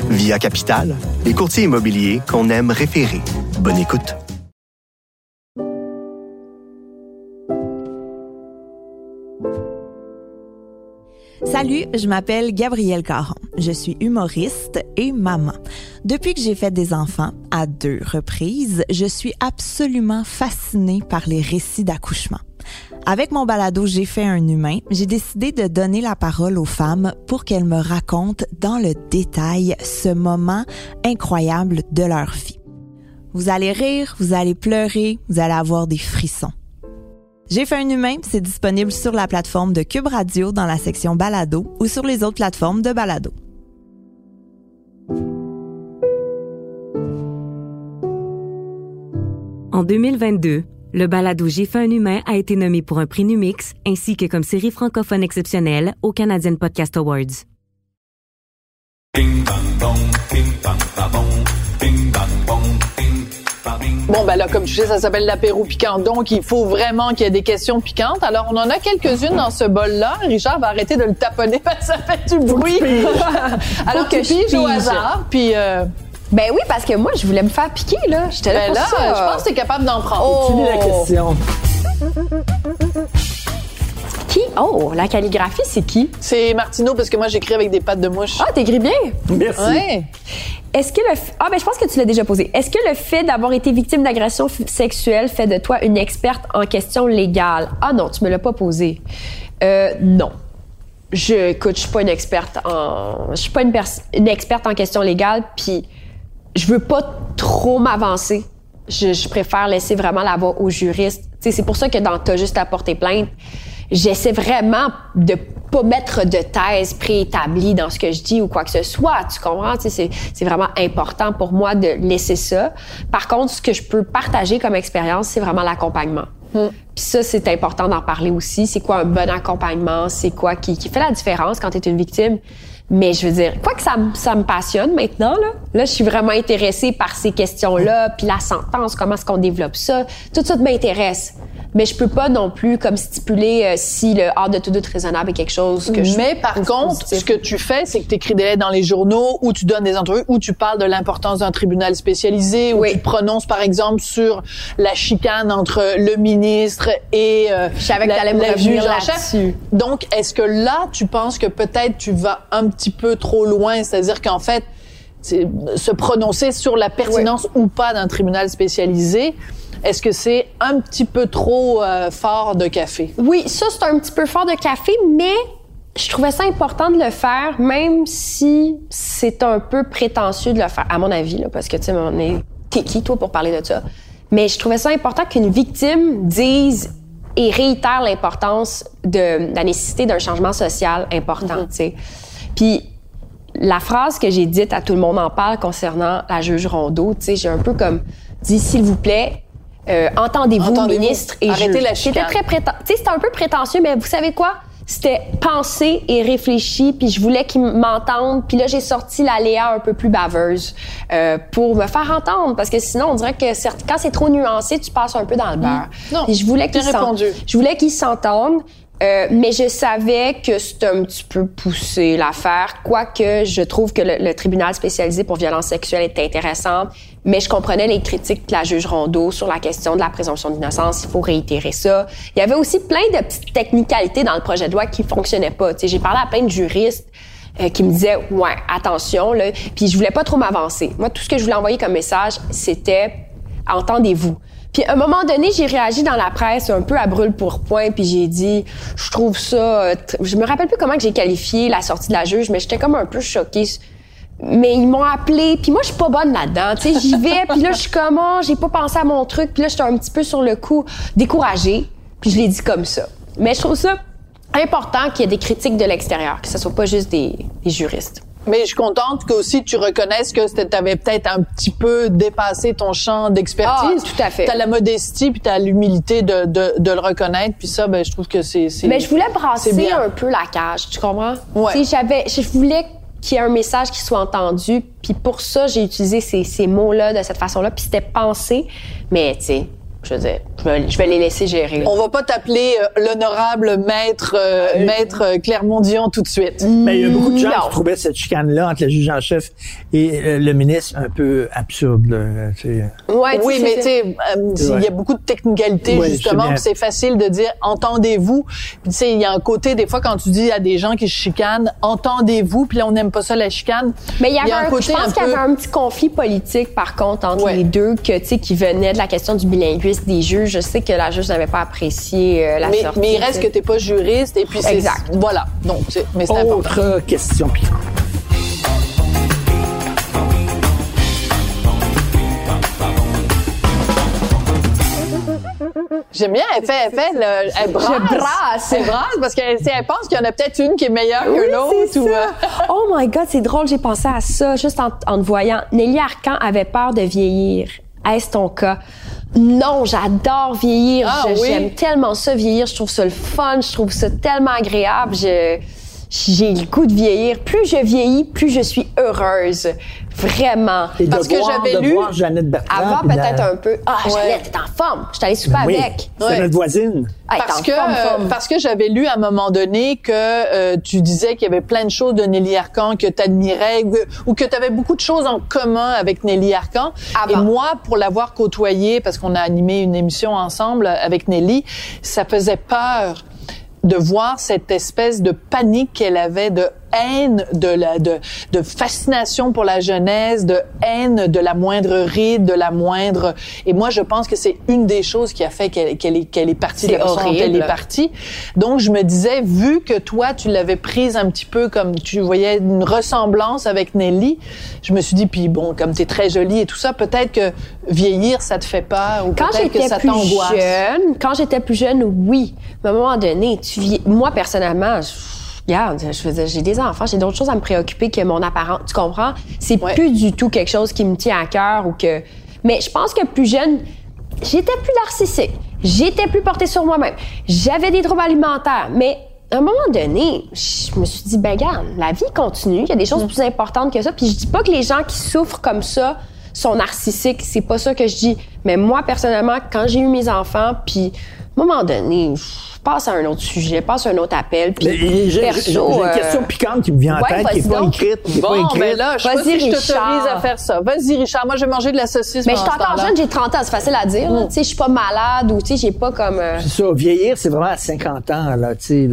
Via Capital, les courtiers immobiliers qu'on aime référer. Bonne écoute. Salut, je m'appelle Gabrielle Caron. Je suis humoriste et maman. Depuis que j'ai fait des enfants, à deux reprises, je suis absolument fascinée par les récits d'accouchement. Avec mon balado J'ai fait un humain, j'ai décidé de donner la parole aux femmes pour qu'elles me racontent dans le détail ce moment incroyable de leur vie. Vous allez rire, vous allez pleurer, vous allez avoir des frissons. J'ai fait un humain, c'est disponible sur la plateforme de Cube Radio dans la section Balado ou sur les autres plateformes de Balado. En 2022, le balado J'ai fait un humain a été nommé pour un prix Numix ainsi que comme série francophone exceptionnelle au Canadian Podcast Awards. Bon, ben là, comme tu sais, ça s'appelle l'apéro piquant. Donc, il faut vraiment qu'il y ait des questions piquantes. Alors, on en a quelques-unes dans ce bol-là. Richard va arrêter de le taponner parce que ça fait du bruit. Alors que que je je pige au hasard. Puis, euh, Ben oui, parce que moi, je voulais me faire piquer, là. J'étais là ben pour là, ça. je pense que tu es capable d'en prendre. Tu lis la Oh. question. Qui? Oh, la calligraphie, c'est qui? C'est Martineau parce que moi, j'écris avec des pattes de mouche. Ah, t'écris bien. Merci. Ouais. Est-ce que le... f- Ah, ben je pense que tu l'as déjà posé. Est-ce que le fait d'avoir été victime d'agression f- sexuelle fait de toi une experte en question légale? Ah non, tu me l'as pas posé. Euh, non. Je, écoute, je suis pas une experte en... Je suis pas une, pers- une experte en question légale, puis je veux pas trop m'avancer. Je, je préfère laisser vraiment la voix aux juristes. C'est pour ça que dans T'as juste à porter plainte, j'essaie vraiment de pas mettre de thèse préétablie dans ce que je dis ou quoi que ce soit. Tu comprends? C'est, c'est vraiment important pour moi de laisser ça. Par contre, ce que je peux partager comme expérience, c'est vraiment l'accompagnement. Puis ça, c'est important d'en parler aussi. C'est quoi un bon accompagnement? C'est quoi qui, qui fait la différence quand tu es une victime? Mais je veux dire, quoi que ça, me- ça me passionne maintenant, là, là, je suis vraiment intéressée par ces questions-là, puis la sentence, comment est-ce qu'on développe ça. Tout ça m'intéresse. Mais je peux pas non plus comme stipuler euh, si le hors de tout doute raisonnable est quelque chose que je Mais par contre, positif. ce que tu fais, c'est que tu écris des lettres dans les journaux, ou tu donnes des entrevues, ou tu parles de l'importance d'un tribunal spécialisé, ou tu prononces, par exemple, sur la chicane entre le ministre et euh, Je savais que la, la juge en chef. là-dessus. Donc, est-ce que là, tu penses que peut-être tu vas un petit peu trop loin, c'est-à-dire qu'en fait, se prononcer sur la pertinence ou pas d'un tribunal spécialisé, est-ce que c'est un petit peu trop euh, fort de café? Oui, ça, c'est un petit peu fort de café, mais je trouvais ça important de le faire, même si c'est un peu prétentieux de le faire, à mon avis, là, parce que, tu sais, on est... T'es qui, toi, pour parler de ça? Mais je trouvais ça important qu'une victime dise et réitère l'importance de la nécessité d'un changement social important, tu sais. Puis la phrase que j'ai dite à tout le monde en parle concernant la juge Rondeau, tu sais, j'ai un peu comme dit, s'il vous plaît, euh, entendez-vous, Entendez-vous. ministre et Arrêtez juge. la C'était très prétentieux. C'était un peu prétentieux, mais vous savez quoi? C'était pensé et réfléchi, puis je voulais qu'ils m'entendent. Puis là, j'ai sorti la Léa un peu plus baveuse euh, pour me faire entendre, parce que sinon, on dirait que quand c'est trop nuancé, tu passes un peu dans le beurre. Mmh. Non, Puis je voulais qu'ils je voulais qu'ils s'entendent. Euh, mais je savais que c'était un petit peu poussé l'affaire, quoique je trouve que le, tribunal spécialisé pour violence sexuelle est intéressant, mais je comprenais les critiques de la juge Rondeau sur la question de la présomption d'innocence, il faut réitérer ça. Il y avait aussi plein de petites technicalités dans le projet de loi qui fonctionnaient pas. J'ai parlé à plein de juristes euh, qui me disaient ouais attention puis je voulais pas trop m'avancer. Moi tout ce que je voulais envoyer comme message c'était entendez-vous. Puis à un moment donné, j'ai réagi dans la presse un peu à brûle pour point, puis j'ai dit, je trouve ça, euh, je me rappelle plus comment que j'ai qualifié la sortie de la juge, mais j'étais comme un peu choquée. Mais ils m'ont appelé, puis moi je suis pas bonne là-dedans, tu sais, j'y vais, puis là je suis comme, oh, j'ai pas pensé à mon truc, puis là j'étais un petit peu sur le coup découragée, puis je l'ai dit comme ça. Mais je trouve ça important qu'il y ait des critiques de l'extérieur, que ce soit pas juste des juristes. Mais je suis contente que aussi tu reconnaisses que tu avais peut-être un petit peu dépassé ton champ d'expertise. Ah, tout à fait. T'as la modestie puis t'as l'humilité de, de, de, le reconnaître. Puis ça, ben je trouve que c'est. Mais je voulais brasser un peu la cage, tu comprends? Ouais. Tu j'avais, je voulais qu'il y ait un message qui soit entendu. Puis pour ça, j'ai utilisé ces, ces mots-là de cette façon-là. Puis c'était pensé. Mais tu sais, je veux dire, je vais, je vais les laisser gérer. On va pas t'appeler euh, l'honorable maître euh, maître euh, Clermont-Dion tout de suite. Mais il y a beaucoup de gens Non. qui trouvaient cette chicane-là entre le juge en chef et le ministre un peu absurde. Là, tu sais. Ouais, tu Oui, mais c'est tu sais, il y a beaucoup de technicalités Ouais, justement. C'est facile de dire entendez-vous. Puis tu sais, il y a un côté des fois quand tu dis à des gens qui se chicanent entendez-vous, puis là on n'aime pas ça la chicane. Mais il y avait a un, je pense qu'il y avait un petit conflit politique, par contre, entre Ouais. les deux, que, tu sais, qui venait de la question du bilinguisme des juges. Je sais que la juge n'avait pas apprécié euh, la mais, sortie. mais il reste tu que sais. t'es pas juriste et puis c'est Exact. voilà. Donc c'est mais c'est important. Autre question piquante. J'aime bien, elle fait, elle fait, le, elle brasse. Je brasse. Elle brasse parce qu'elle tu sais, elle pense qu'il y en a peut-être une qui est meilleure Oui, que l'autre. ou, euh, Oh my God, c'est drôle, j'ai pensé à ça juste en, en te voyant. Nelly Arcan avait peur de vieillir. Est-ce ton cas? Non, j'adore vieillir. Ah oui? J'aime tellement ça vieillir. Je trouve ça le fun. Je trouve ça tellement agréable. Je, j'ai le goût de vieillir. Plus je vieillis, plus je suis heureuse. Vraiment. Et Parce de que j'avais lu- voir Jeannette Bertrand. Avant, la- peut-être un peu. Ah, Ouais. Jeannette, t'es en forme. Je souper Oui, avec. c'est Ouais. notre voisine. Ah, parce que forme, forme. euh, parce que j'avais lu à un moment donné que euh, tu disais qu'il y avait plein de choses de Nelly Arcan que tu admirais ou que tu avais beaucoup de choses en commun avec Nelly Arcan Avant. et moi pour l'avoir côtoyée parce qu'on a animé une émission ensemble avec Nelly ça faisait peur de voir cette espèce de panique qu'elle avait de haine de la de, de fascination pour la jeunesse de haine de la moindre ride de la moindre et moi je pense que c'est une des choses qui a fait qu'elle qu'elle est qu'elle est partie de la façon dont elle est partie. Donc je me disais vu que toi tu l'avais prise un petit peu comme tu voyais une ressemblance avec Nelly je me suis dit puis bon comme tu es très jolie et tout ça peut-être que vieillir ça te fait peur ou Quand peut-être que j'étais ça plus t'angoisse. jeune, quand j'étais plus jeune, oui. Mais à un moment donné, tu vis- moi personnellement, je, regarde, je veux dire, j'ai des enfants, j'ai d'autres choses à me préoccuper que mon apparence. Tu comprends? C'est Ouais. plus du tout quelque chose qui me tient à cœur ou que. Mais je pense que plus jeune, j'étais plus narcissique, j'étais plus portée sur moi-même, j'avais des troubles alimentaires, mais à un moment donné, je me suis dit, ben regarde, la vie continue, il y a des Mm. choses plus importantes que ça. Puis je dis pas que les gens qui souffrent comme ça sont narcissiques, c'est pas ça que je dis. Mais moi, personnellement, quand j'ai eu mes enfants, puis à un moment donné, je passe à un autre sujet, passe à un autre appel, puis Mais J'ai perso, une euh, question piquante qui me vient en ouais, tête, qui n'est vas-y pas écrite. Qui est pas Bon, écrite. ben là, je sais pas Vas-y, si je t'autorise Richard. à faire ça. Vas-y, Richard. Moi, je vais manger de la saucisse. Mais je suis encore jeune, j'ai 30 ans, c'est facile à dire. là. Tu sais, je suis pas malade ou tu sais, j'ai pas comme. euh, C'est ça, vieillir, c'est vraiment à 50 ans, là, tu sais.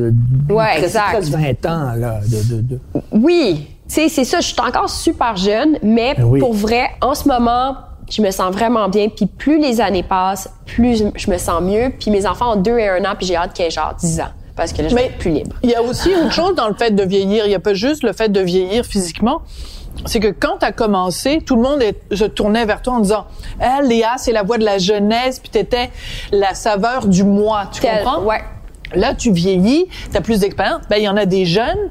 Ouais, presque- exact. presque 20 ans, là, de... de, de- Oui, tu sais, c'est ça, je suis encore super jeune, mais Ben oui. pour vrai, en ce moment, je me sens vraiment bien. Puis plus les années passent, plus je- me sens mieux. Puis mes enfants ont deux et un an, puis j'ai hâte qu'ils aient genre 10 ans. Parce que là, je vais Mais- être plus libre. Il y a aussi autre chose dans le fait de vieillir. Il n'y a pas juste le fait de vieillir physiquement. C'est que quand tu as commencé, tout le monde est- se tournait vers toi en disant Ah, Léa, c'est la voix de la jeunesse, puis tu étais la saveur du moi. Tu comprends? ouais. Là, tu vieillis, tu as plus d'expérience. Ben, il y en a des jeunes,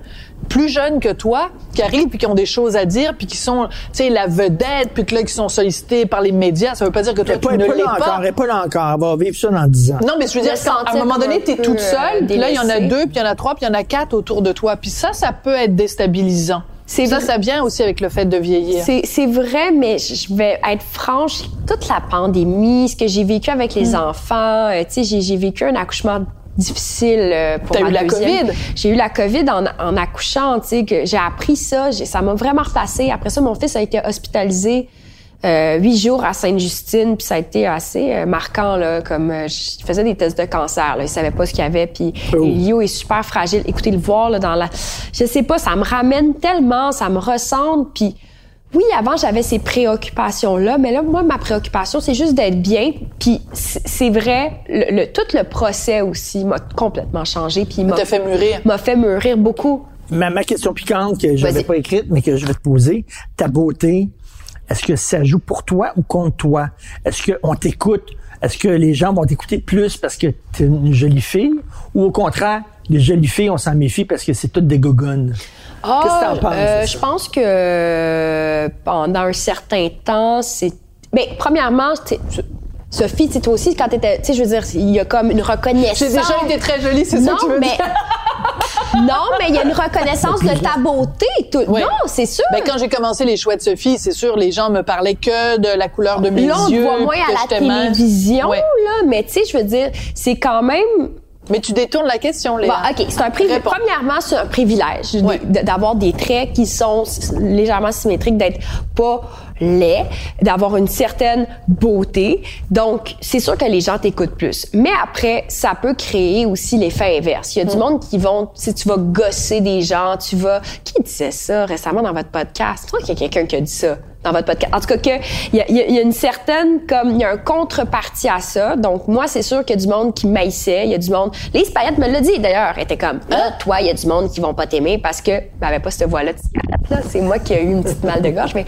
plus jeunes que toi, qui arrivent puis qui ont des choses à dire, puis qui sont, tu sais, la vedette, puis que là, qui sont sollicités par les médias. Ça veut pas dire que toi, pas, tu elle ne est pas l'es là pas. encore, elle est pas là encore. Elle va vivre ça dans 10 ans. Non, mais je veux dire, à un moment donné, t'es peu, toute euh, seule, puis là, il y en a deux, puis il y en a trois, puis il y en a quatre autour de toi. Puis ça, ça peut être déstabilisant. C'est ça, vrai. ça vient aussi avec le fait de vieillir. C'est vrai, mais je vais être franche. Toute la pandémie, ce que j'ai vécu avec les Hmm. enfants, euh, tu sais, j'ai vécu un accouchement difficile euh, pour T'as eu la deuxième. COVID? J'ai eu la COVID en, en accouchant, tu sais, que j'ai appris ça. j'ai- Ça m'a vraiment replacé. Après ça, mon fils a été hospitalisé euh, huit jours à Sainte-Justine, puis ça a été assez euh, marquant, là, comme euh, je faisais des tests de cancer, là, il savait pas ce qu'il y avait, puis Oh. Est super fragile. Écoutez, le voir là, dans la... Je sais pas, ça me ramène tellement, ça me ressemble, puis oui, avant, j'avais ces préoccupations-là, mais là, moi, ma préoccupation, c'est juste d'être bien. Puis c'est vrai, le, le- tout le procès aussi m'a complètement changé. Puis m'a t'a fait mûrir. M'a fait mûrir beaucoup. Ma, ma question piquante que je n'avais pas écrite, mais que je vais te poser, ta beauté, est-ce que ça joue pour toi ou contre toi? Est-ce qu'on t'écoute? Est-ce que les gens vont t'écouter plus parce que tu es une jolie fille? Ou au contraire, les jolies filles, on s'en méfie parce que c'est toutes des gogones? Ah, Qu'est-ce que t'en penses euh, de je pense que euh, pendant un certain temps, c'est. Mais premièrement, Sophie, tu toi aussi, quand t'étais. Tu sais, je veux dire, il y a comme une reconnaissance. J'ai déjà été très jolie, c'est ça que tu veux mais... dire? non, mais il y a une reconnaissance de ta beauté. tout- Oui. Non, c'est sûr. Ben, quand j'ai commencé les chouettes Sophie, c'est sûr, les gens me parlaient que de la couleur de mes Là, on yeux. voit moins à la télévision, Ouais. là, mais tu sais, je veux dire, c'est quand même Mais tu détournes la question, Léa. Bon, OK, c'est un privilège. Premièrement, c'est un privilège Ouais. d'avoir des traits qui sont légèrement symétriques, d'être pas laid, d'avoir une certaine beauté. Donc, c'est sûr que les gens t'écoutent plus. Mais après, ça peut créer aussi l'effet inverse. Il y a du monde qui vont, si tu vas gosser des gens, tu vas... Qui disait ça récemment dans votre podcast? Je crois qu'il y a quelqu'un qui a dit ça votre podcast. En tout cas, que il y, a- une certaine comme il y a un contrepartie à ça. Donc moi, c'est sûr qu'il y a du monde qui maïssait, il y a du monde. Lise Payette me l'a dit d'ailleurs, elle était comme ah, toi, il y a du monde qui vont pas t'aimer parce que ben, avait pas cette cigarette, là. C'est moi qui ai eu une petite mal de gorge, mais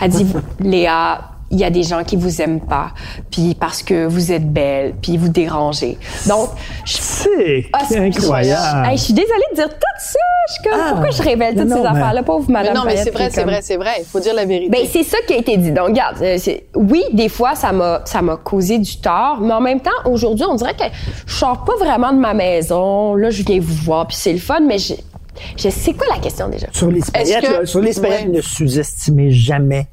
elle dit Léa. Il y a des gens qui vous aiment pas, puis parce que vous êtes belle, puis vous dérangez. Donc, je C'est ah, c'est- incroyable. Hey, je suis désolée de dire tout ça. Je suis comme, Ah. pourquoi je révèle toutes Non, ces mais- affaires-là, pauvre Mais Madame non, mais c'est vrai, c'est comme- vrai, c'est vrai. Il faut dire la vérité. ben c'est ça qui a été dit. Donc regarde, euh, oui, des fois ça m'a ça m'a causé du tort, mais en même temps aujourd'hui, on dirait que je sors pas vraiment de ma maison. Là, je viens vous voir, puis c'est le fun, mais je je sais quoi la question déjà? Sur les paillettes, que- là, sur les paillettes, Ouais. ne sous-estimez jamais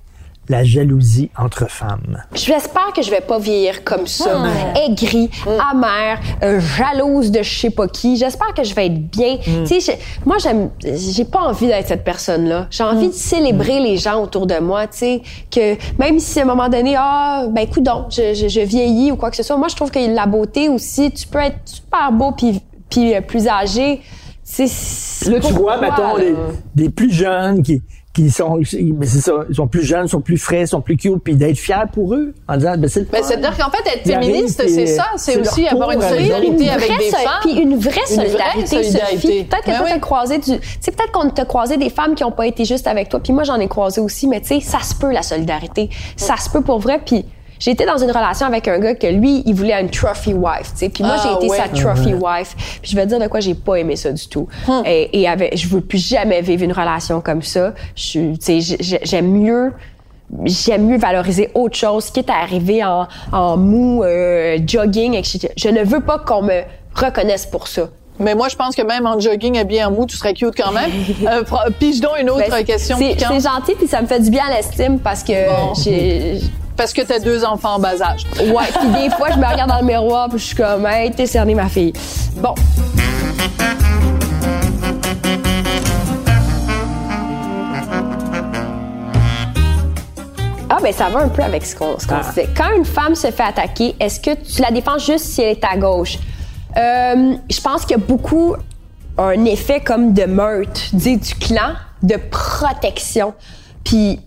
la jalousie entre femmes. J'espère que je vais pas vieillir comme ça, Hmm. aigrie, amère, euh, jalouse de je sais pas qui. J'espère que je vais être bien. Hmm. Tu sais, je- moi j'aime, j'ai pas envie d'être cette personne-là. J'ai envie Hmm. de célébrer les gens autour de moi. Tu sais, que même si à un moment donné, ah, ben coudon, je, je, je vieillis ou quoi que ce soit. Moi, je trouve que la beauté aussi, tu peux être super beau puis puis euh, plus âgé. Tu sais, Là, tu vois, mettons, là? les- des plus jeunes qui, qui sont, mais c'est ça, ils sont plus jeunes, sont plus frais, sont plus cute, puis d'être fiers pour eux, en disant, ben, c'est le Mais fun. c'est-à-dire qu'en fait, être féministe, c'est ça. C'est c'est aussi avoir une solidarité avec vraie des femmes. Puis une vraie solidarité. Sophie. Peut-être que Ben toi, t'as croisé du... Tu sais, peut-être qu'on t'a croisé des femmes qui ont pas été juste avec toi. Puis moi, j'en ai croisé aussi. Mais tu sais, ça se peut, la solidarité. Ça se peut pour vrai. Puis été dans une relation avec un gars que lui, il voulait une trophy wife, tu sais. Puis moi, Ah, j'ai été ouais. sa trophy wife. Puis je vais te dire de quoi j'ai pas aimé ça du tout. Et, et avec, je veux plus jamais vivre une relation comme ça. Je, suis- tu sais, j'ai- j'aime mieux j'aime mieux valoriser autre chose, quitte à arriver en, en mou, euh, jogging, etc. Je ne veux pas qu'on me reconnaisse pour ça. Mais moi, je pense que même en jogging habillé en mou, tu serais cute quand même. Euh, Pige donc une autre Ben, question C'est gentil, puis ça me fait du bien à l'estime parce que Bon. j'ai... Parce que t'as deux enfants en bas âge. Ouais, puis des fois, je me regarde dans le miroir, puis je suis comme, hey, t'es cerné, ma fille. Bon. Ah, ben ça va un peu avec ce qu'on ce qu'on Ah. disait. Quand une femme se fait attaquer, est-ce que tu la défends juste si elle est à gauche? Euh, je pense qu'il y a beaucoup un effet comme de meute, dit du clan, de protection. Puis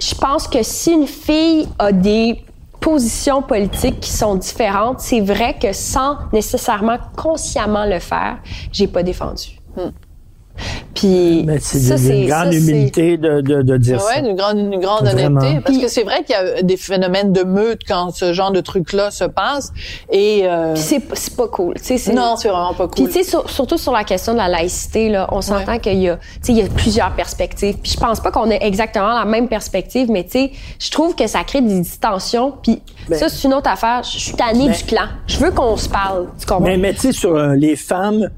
je pense que si une fille a des positions politiques qui sont différentes, c'est vrai que sans nécessairement consciemment le faire, j'ai pas défendu. Puis Mais c'est c'est grande ça, c'est- humilité de, de, de dire Ouais, ça. une grande, une grande Vraiment. honnêteté. Parce Puis- que c'est vrai qu'il y a des phénomènes de meute quand ce genre de truc-là se passe. Et euh, Puis c'est c'est pas cool. Tu sais, c'est- non, c'est vraiment pas Puis cool. tu sais, sur- surtout sur la question de la laïcité, là, on s'entend qu'il y a, tu sais, il y a plusieurs perspectives. Puis je pense pas qu'on ait exactement la même perspective, mais tu sais, je trouve que ça crée des distensions. Puis Ben- ça, c'est une autre affaire. Je suis tannée Ben- du clan. Je veux qu'on se parle. Tu comprends? Mais, mais tu sais, sur euh, les femmes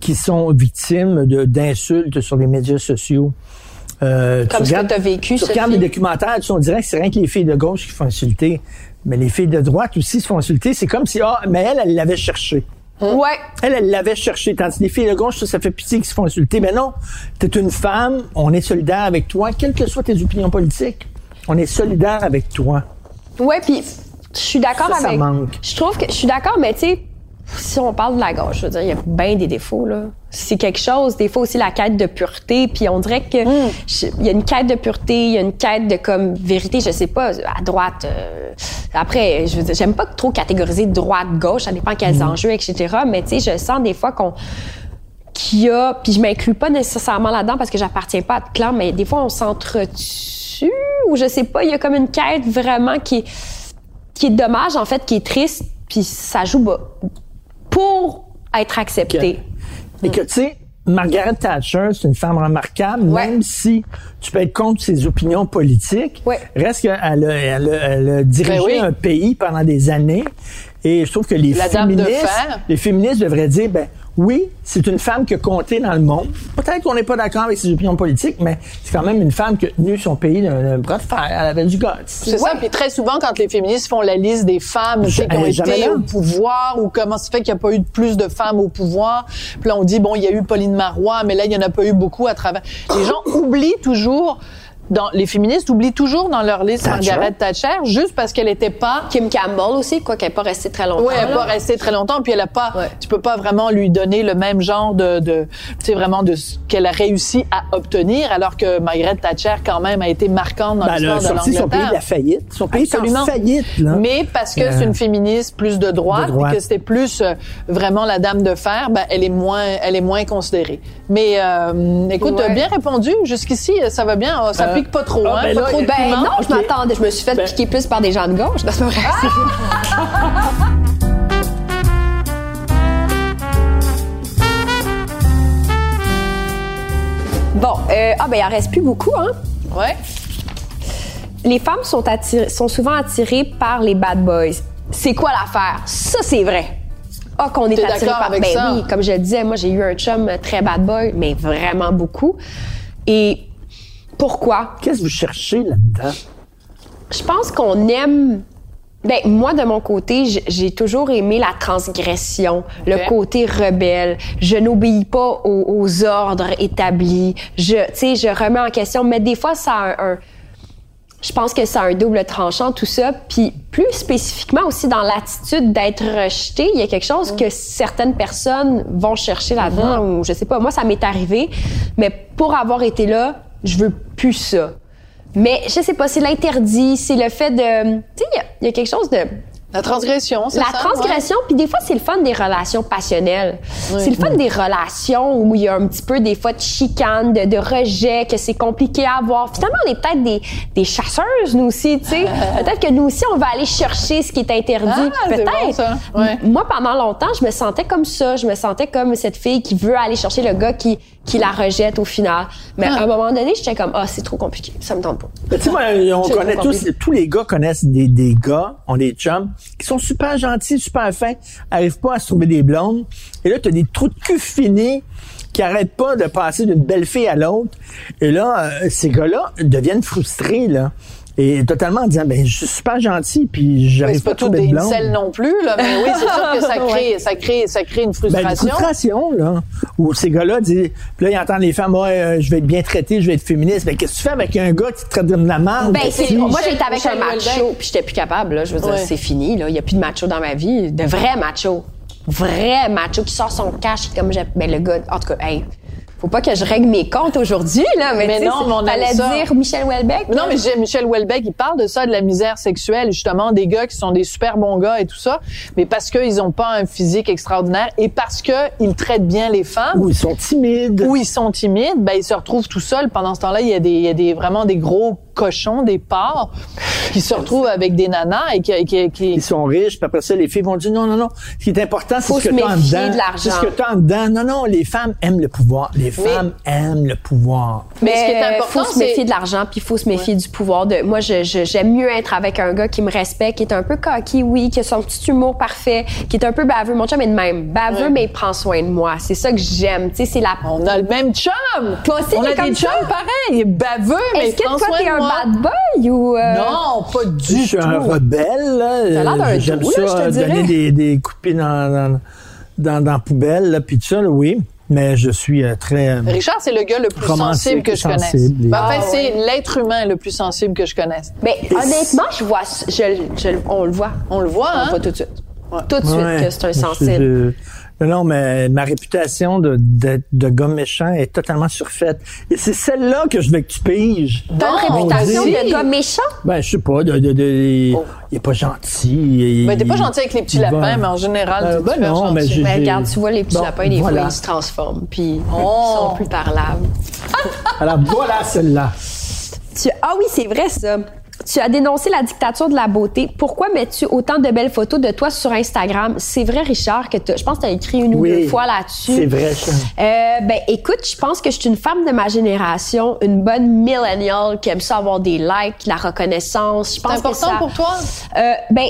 qui sont victimes d'insultes sur les médias sociaux. euh, Comme ce que t'as vécu, Tu regardes les documentaires, tu on dirait que c'est rien que les filles de gauche qui font insulter. Mais les filles de droite aussi se font insulter. C'est comme si, ah, mais elle, elle l'avait cherché. Ouais. Elle, elle l'avait cherché. Tandis que les filles de gauche, ça, ça fait pitié qu'ils se font insulter. Mais non, t'es une femme, on est solidaire avec toi, quelles que soient tes opinions politiques. On est solidaire avec toi. Ouais, puis je suis d'accord Ça, ça avec. manque. Je trouve que je suis d'accord, mais tu sais, si on parle de la gauche, je veux dire, il y a bien des défauts là. C'est quelque chose. Des fois aussi la quête de pureté, puis on dirait que je- il y a une quête de pureté, il y a une quête de comme vérité. Je sais pas à droite. euh, après, je veux dire, j'aime pas trop catégoriser droite gauche. Ça dépend quels Hmm. enjeux, etc. Mais tu sais, je sens des fois qu'on qu'il y a, puis je m'inclus pas nécessairement là-dedans parce que j'appartiens pas à de clan, mais des fois on s'entretue ou je sais pas, il y a comme une quête vraiment qui est, qui est dommage en fait, qui est triste, puis ça joue bas pour être accepté. Et que, tu sais, Margaret Thatcher, c'est une femme remarquable, Ouais. même si tu peux être contre ses opinions politiques. Ouais. Reste qu'elle a, elle a- elle a dirigé Ben oui. un pays pendant des années. Et je trouve que les La féministes, les féministes devraient dire, ben oui, c'est une femme qui a compté dans le monde. Peut-être qu'on n'est pas d'accord avec ses opinions politiques, mais c'est quand même une femme qui a tenu son pays d'un bras de fer. Elle avait du guts. C'est ça. Puis très souvent, quand les féministes font la liste des femmes qui ont été au pouvoir ou comment ça fait qu'il n'y a pas eu plus de femmes au pouvoir. Puis là, on dit, bon, il y a eu Pauline Marois, mais là, il n'y en a pas eu beaucoup à travers. Les gens oublient toujours, dans, les féministes oublient toujours dans leur liste Thatcher. Margaret Thatcher, juste parce qu'elle n'était pas Kim Campbell aussi, quoi qu'elle n'est pas restée très longtemps. Oui, elle n'est pas restée très longtemps, puis elle a pas. Ouais. Tu peux pas vraiment lui donner le même genre de, de tu sais vraiment de ce qu'elle a réussi à obtenir, alors que Margaret Thatcher quand même a été marquante dans Ben, l'histoire de sorti son pays de l'Angleterre. la faillite. Son pays est Absolument. en faillite, là. Mais parce que Euh, c'est une féministe plus de droite, de droite. et que c'était plus euh, vraiment la dame de fer, ben elle est moins, elle est moins considérée. Mais euh, écoute, Ouais. bien répondu. Jusqu'ici, ça va bien. Ça Euh, pique pas trop, ah, hein, ben pas là, trop de Ben non, je m'attendais. Je me suis fait Ben- piquer plus par des gens de gauche. C'est pas vrai. bon, euh, ah ben il en reste plus beaucoup, hein. Ouais. Les femmes sont, attirées, sont souvent attirées par les bad boys. C'est quoi l'affaire? Ça, c'est vrai. Ah, qu'on est attiré par... avec ben ça? oui, comme je le disais, moi, j'ai eu un chum très bad boy, mais vraiment beaucoup. Et pourquoi? Qu'est-ce que vous cherchez là-dedans? Je pense qu'on aime. Ben, moi, de mon côté, j'ai toujours aimé la transgression, le côté rebelle. Je n'obéis pas aux, aux ordres établis. Je, tu sais, je remets en question. Mais des fois, ça a un, un- je pense que ça a un double tranchant, tout ça. Puis plus spécifiquement aussi dans l'attitude d'être rejeté, il y a quelque chose que certaines personnes vont chercher là-dedans. Ou je sais pas, moi, ça m'est arrivé. Mais pour avoir été là, je veux plus ça. Mais je sais pas, c'est l'interdit, c'est le fait de... Tu sais, il y a- il y, a quelque chose de... La transgression, c'est La ça? transgression, puis des fois, c'est le fun des relations passionnelles. C'est le fun des relations où il y a un petit peu des fois de chicane, de, de rejet, que c'est compliqué à avoir. Finalement, on est peut-être des, des chasseuses, nous aussi, tu sais. peut-être que nous aussi, on va aller chercher ce qui est interdit. Ah, peut-être. bon. Ouais. Moi, pendant longtemps, je me sentais comme ça. Je me sentais comme cette fille qui veut aller chercher le gars qui, qui la rejette au final. Mais Ah. à un moment donné, j'étais comme, ah, c'est trop compliqué. Ça me tente pas. Tu sais, moi, on connaît tous, tous les gars connaissent des, des gars, ont des chums, qui sont super gentils, super fins, arrivent pas à se trouver des blondes. Et là, t'as des trous de cul finis qui arrêtent pas de passer d'une belle fille à l'autre. Et là, euh, ces gars-là deviennent frustrés, là. Et totalement en disant, ben, je suis super gentil, puis Mais j'arrive c'est pas pas à tout des incels non plus, là. Mais oui, c'est sûr que ça crée, ça crée, ça crée une Ben, une frustration. frustration, là. Où ces gars-là disent, puis là, ils entendent les femmes, ouais, euh, je vais être bien traité, je vais être féministe. Ben, qu'est-ce que tu fais avec un gars qui te traite de la merde? Ben, c'est, moi, j'étais avec un macho, puis j'étais plus capable. Là. Je veux dire, Ouais. c'est fini. là. Il n'y a plus de macho dans ma vie. De vrais machos. Vrai macho qui sort son cash comme j'ai... Ben, le gars... En tout cas, hey, faut pas que je règle mes comptes aujourd'hui, là. Mais, Mais non, mais on dire Michel Houellebecq. Mais non, là. mais j'ai- Michel Houellebecq, il parle de ça, de la misère sexuelle, justement, des gars qui sont des super bons gars et tout ça, mais parce qu'ils ont pas un physique extraordinaire et parce que ils traitent bien les femmes. Où ils sont timides. Où ils sont timides, ben ils se retrouvent tout seuls. Pendant ce temps-là, il y a des, il y a des vraiment des gros cochons, des porcs, qui se retrouvent avec des nanas et qui, qui, qui- ils sont riches, puis après ça, les filles vont dire non, non, non. Ce qui est important, c'est Faut ce que se tu as en méfier dedans. de l'argent. C'est ce que tu as en dedans. Non, non, les femmes aiment le pouvoir. Les femmes aiment le pouvoir. Mais ce qui est important, faut se méfier de l'argent, puis il faut se méfier du pouvoir. De moi, je, je- j'aime mieux être avec un gars qui me respecte, qui est un peu coquille, oui, qui a son petit humour parfait, qui est un peu baveux. Mon chum est de même, baveux, Ouais. mais il prend soin de moi. C'est ça que j'aime. Tu sais, c'est la. on a le même chum. Toi aussi, on a comme des chums pareils. Il est baveux, mais Est-ce que prends toi soin t'es de un moi. Bad boy ou euh, Non, pas Je du suis tout. un rebelle, là. l'air d'un Euh, J'aime doux, là, ça, je te dirais. donner des, des coups de pied dans, dans, dans, dans la poubelle, là, puis tout ça, là, oui. Mais je suis euh, très... euh, Richard, c'est le gars le plus sensible que je connaisse. et- Ben, en fait, Ah, c'est l'être humain le plus sensible que je connaisse. Ben, honnêtement, je vois, je, je- on le voit. On le voit, On hein? le voit tout de suite. Tout de suite ouais, que c'est un je- sensible. Non, non, mais ma réputation de, de, de gars méchant est totalement surfaite. Et c'est celle-là que je veux que tu piges. T'as une réputation de gars méchant? Ben, je sais pas, de, de, de- Oh. il est pas gentil. il- Ben, t'es pas gentil avec les petits lapins, va- mais en général, Euh, t'es ben non, gentil. mais Ben, regarde, tu vois, les petits Bon, lapins, des voilà. fois, ils se transforment, puis Oh. ils sont plus parlables. Alors, voilà celle-là. Tu- ah oui, c'est vrai, ça. Tu as dénoncé la dictature de la beauté. Pourquoi mets-tu autant de belles photos de toi sur Instagram? C'est vrai, Richard, que je pense que tu as écrit une ou deux fois là-dessus. c'est vrai, ça. Euh, ben, écoute, je pense que je suis une femme de ma génération, une bonne millennial qui aime ça avoir des likes, la reconnaissance. C'est que important ça- pour toi? euh, ben,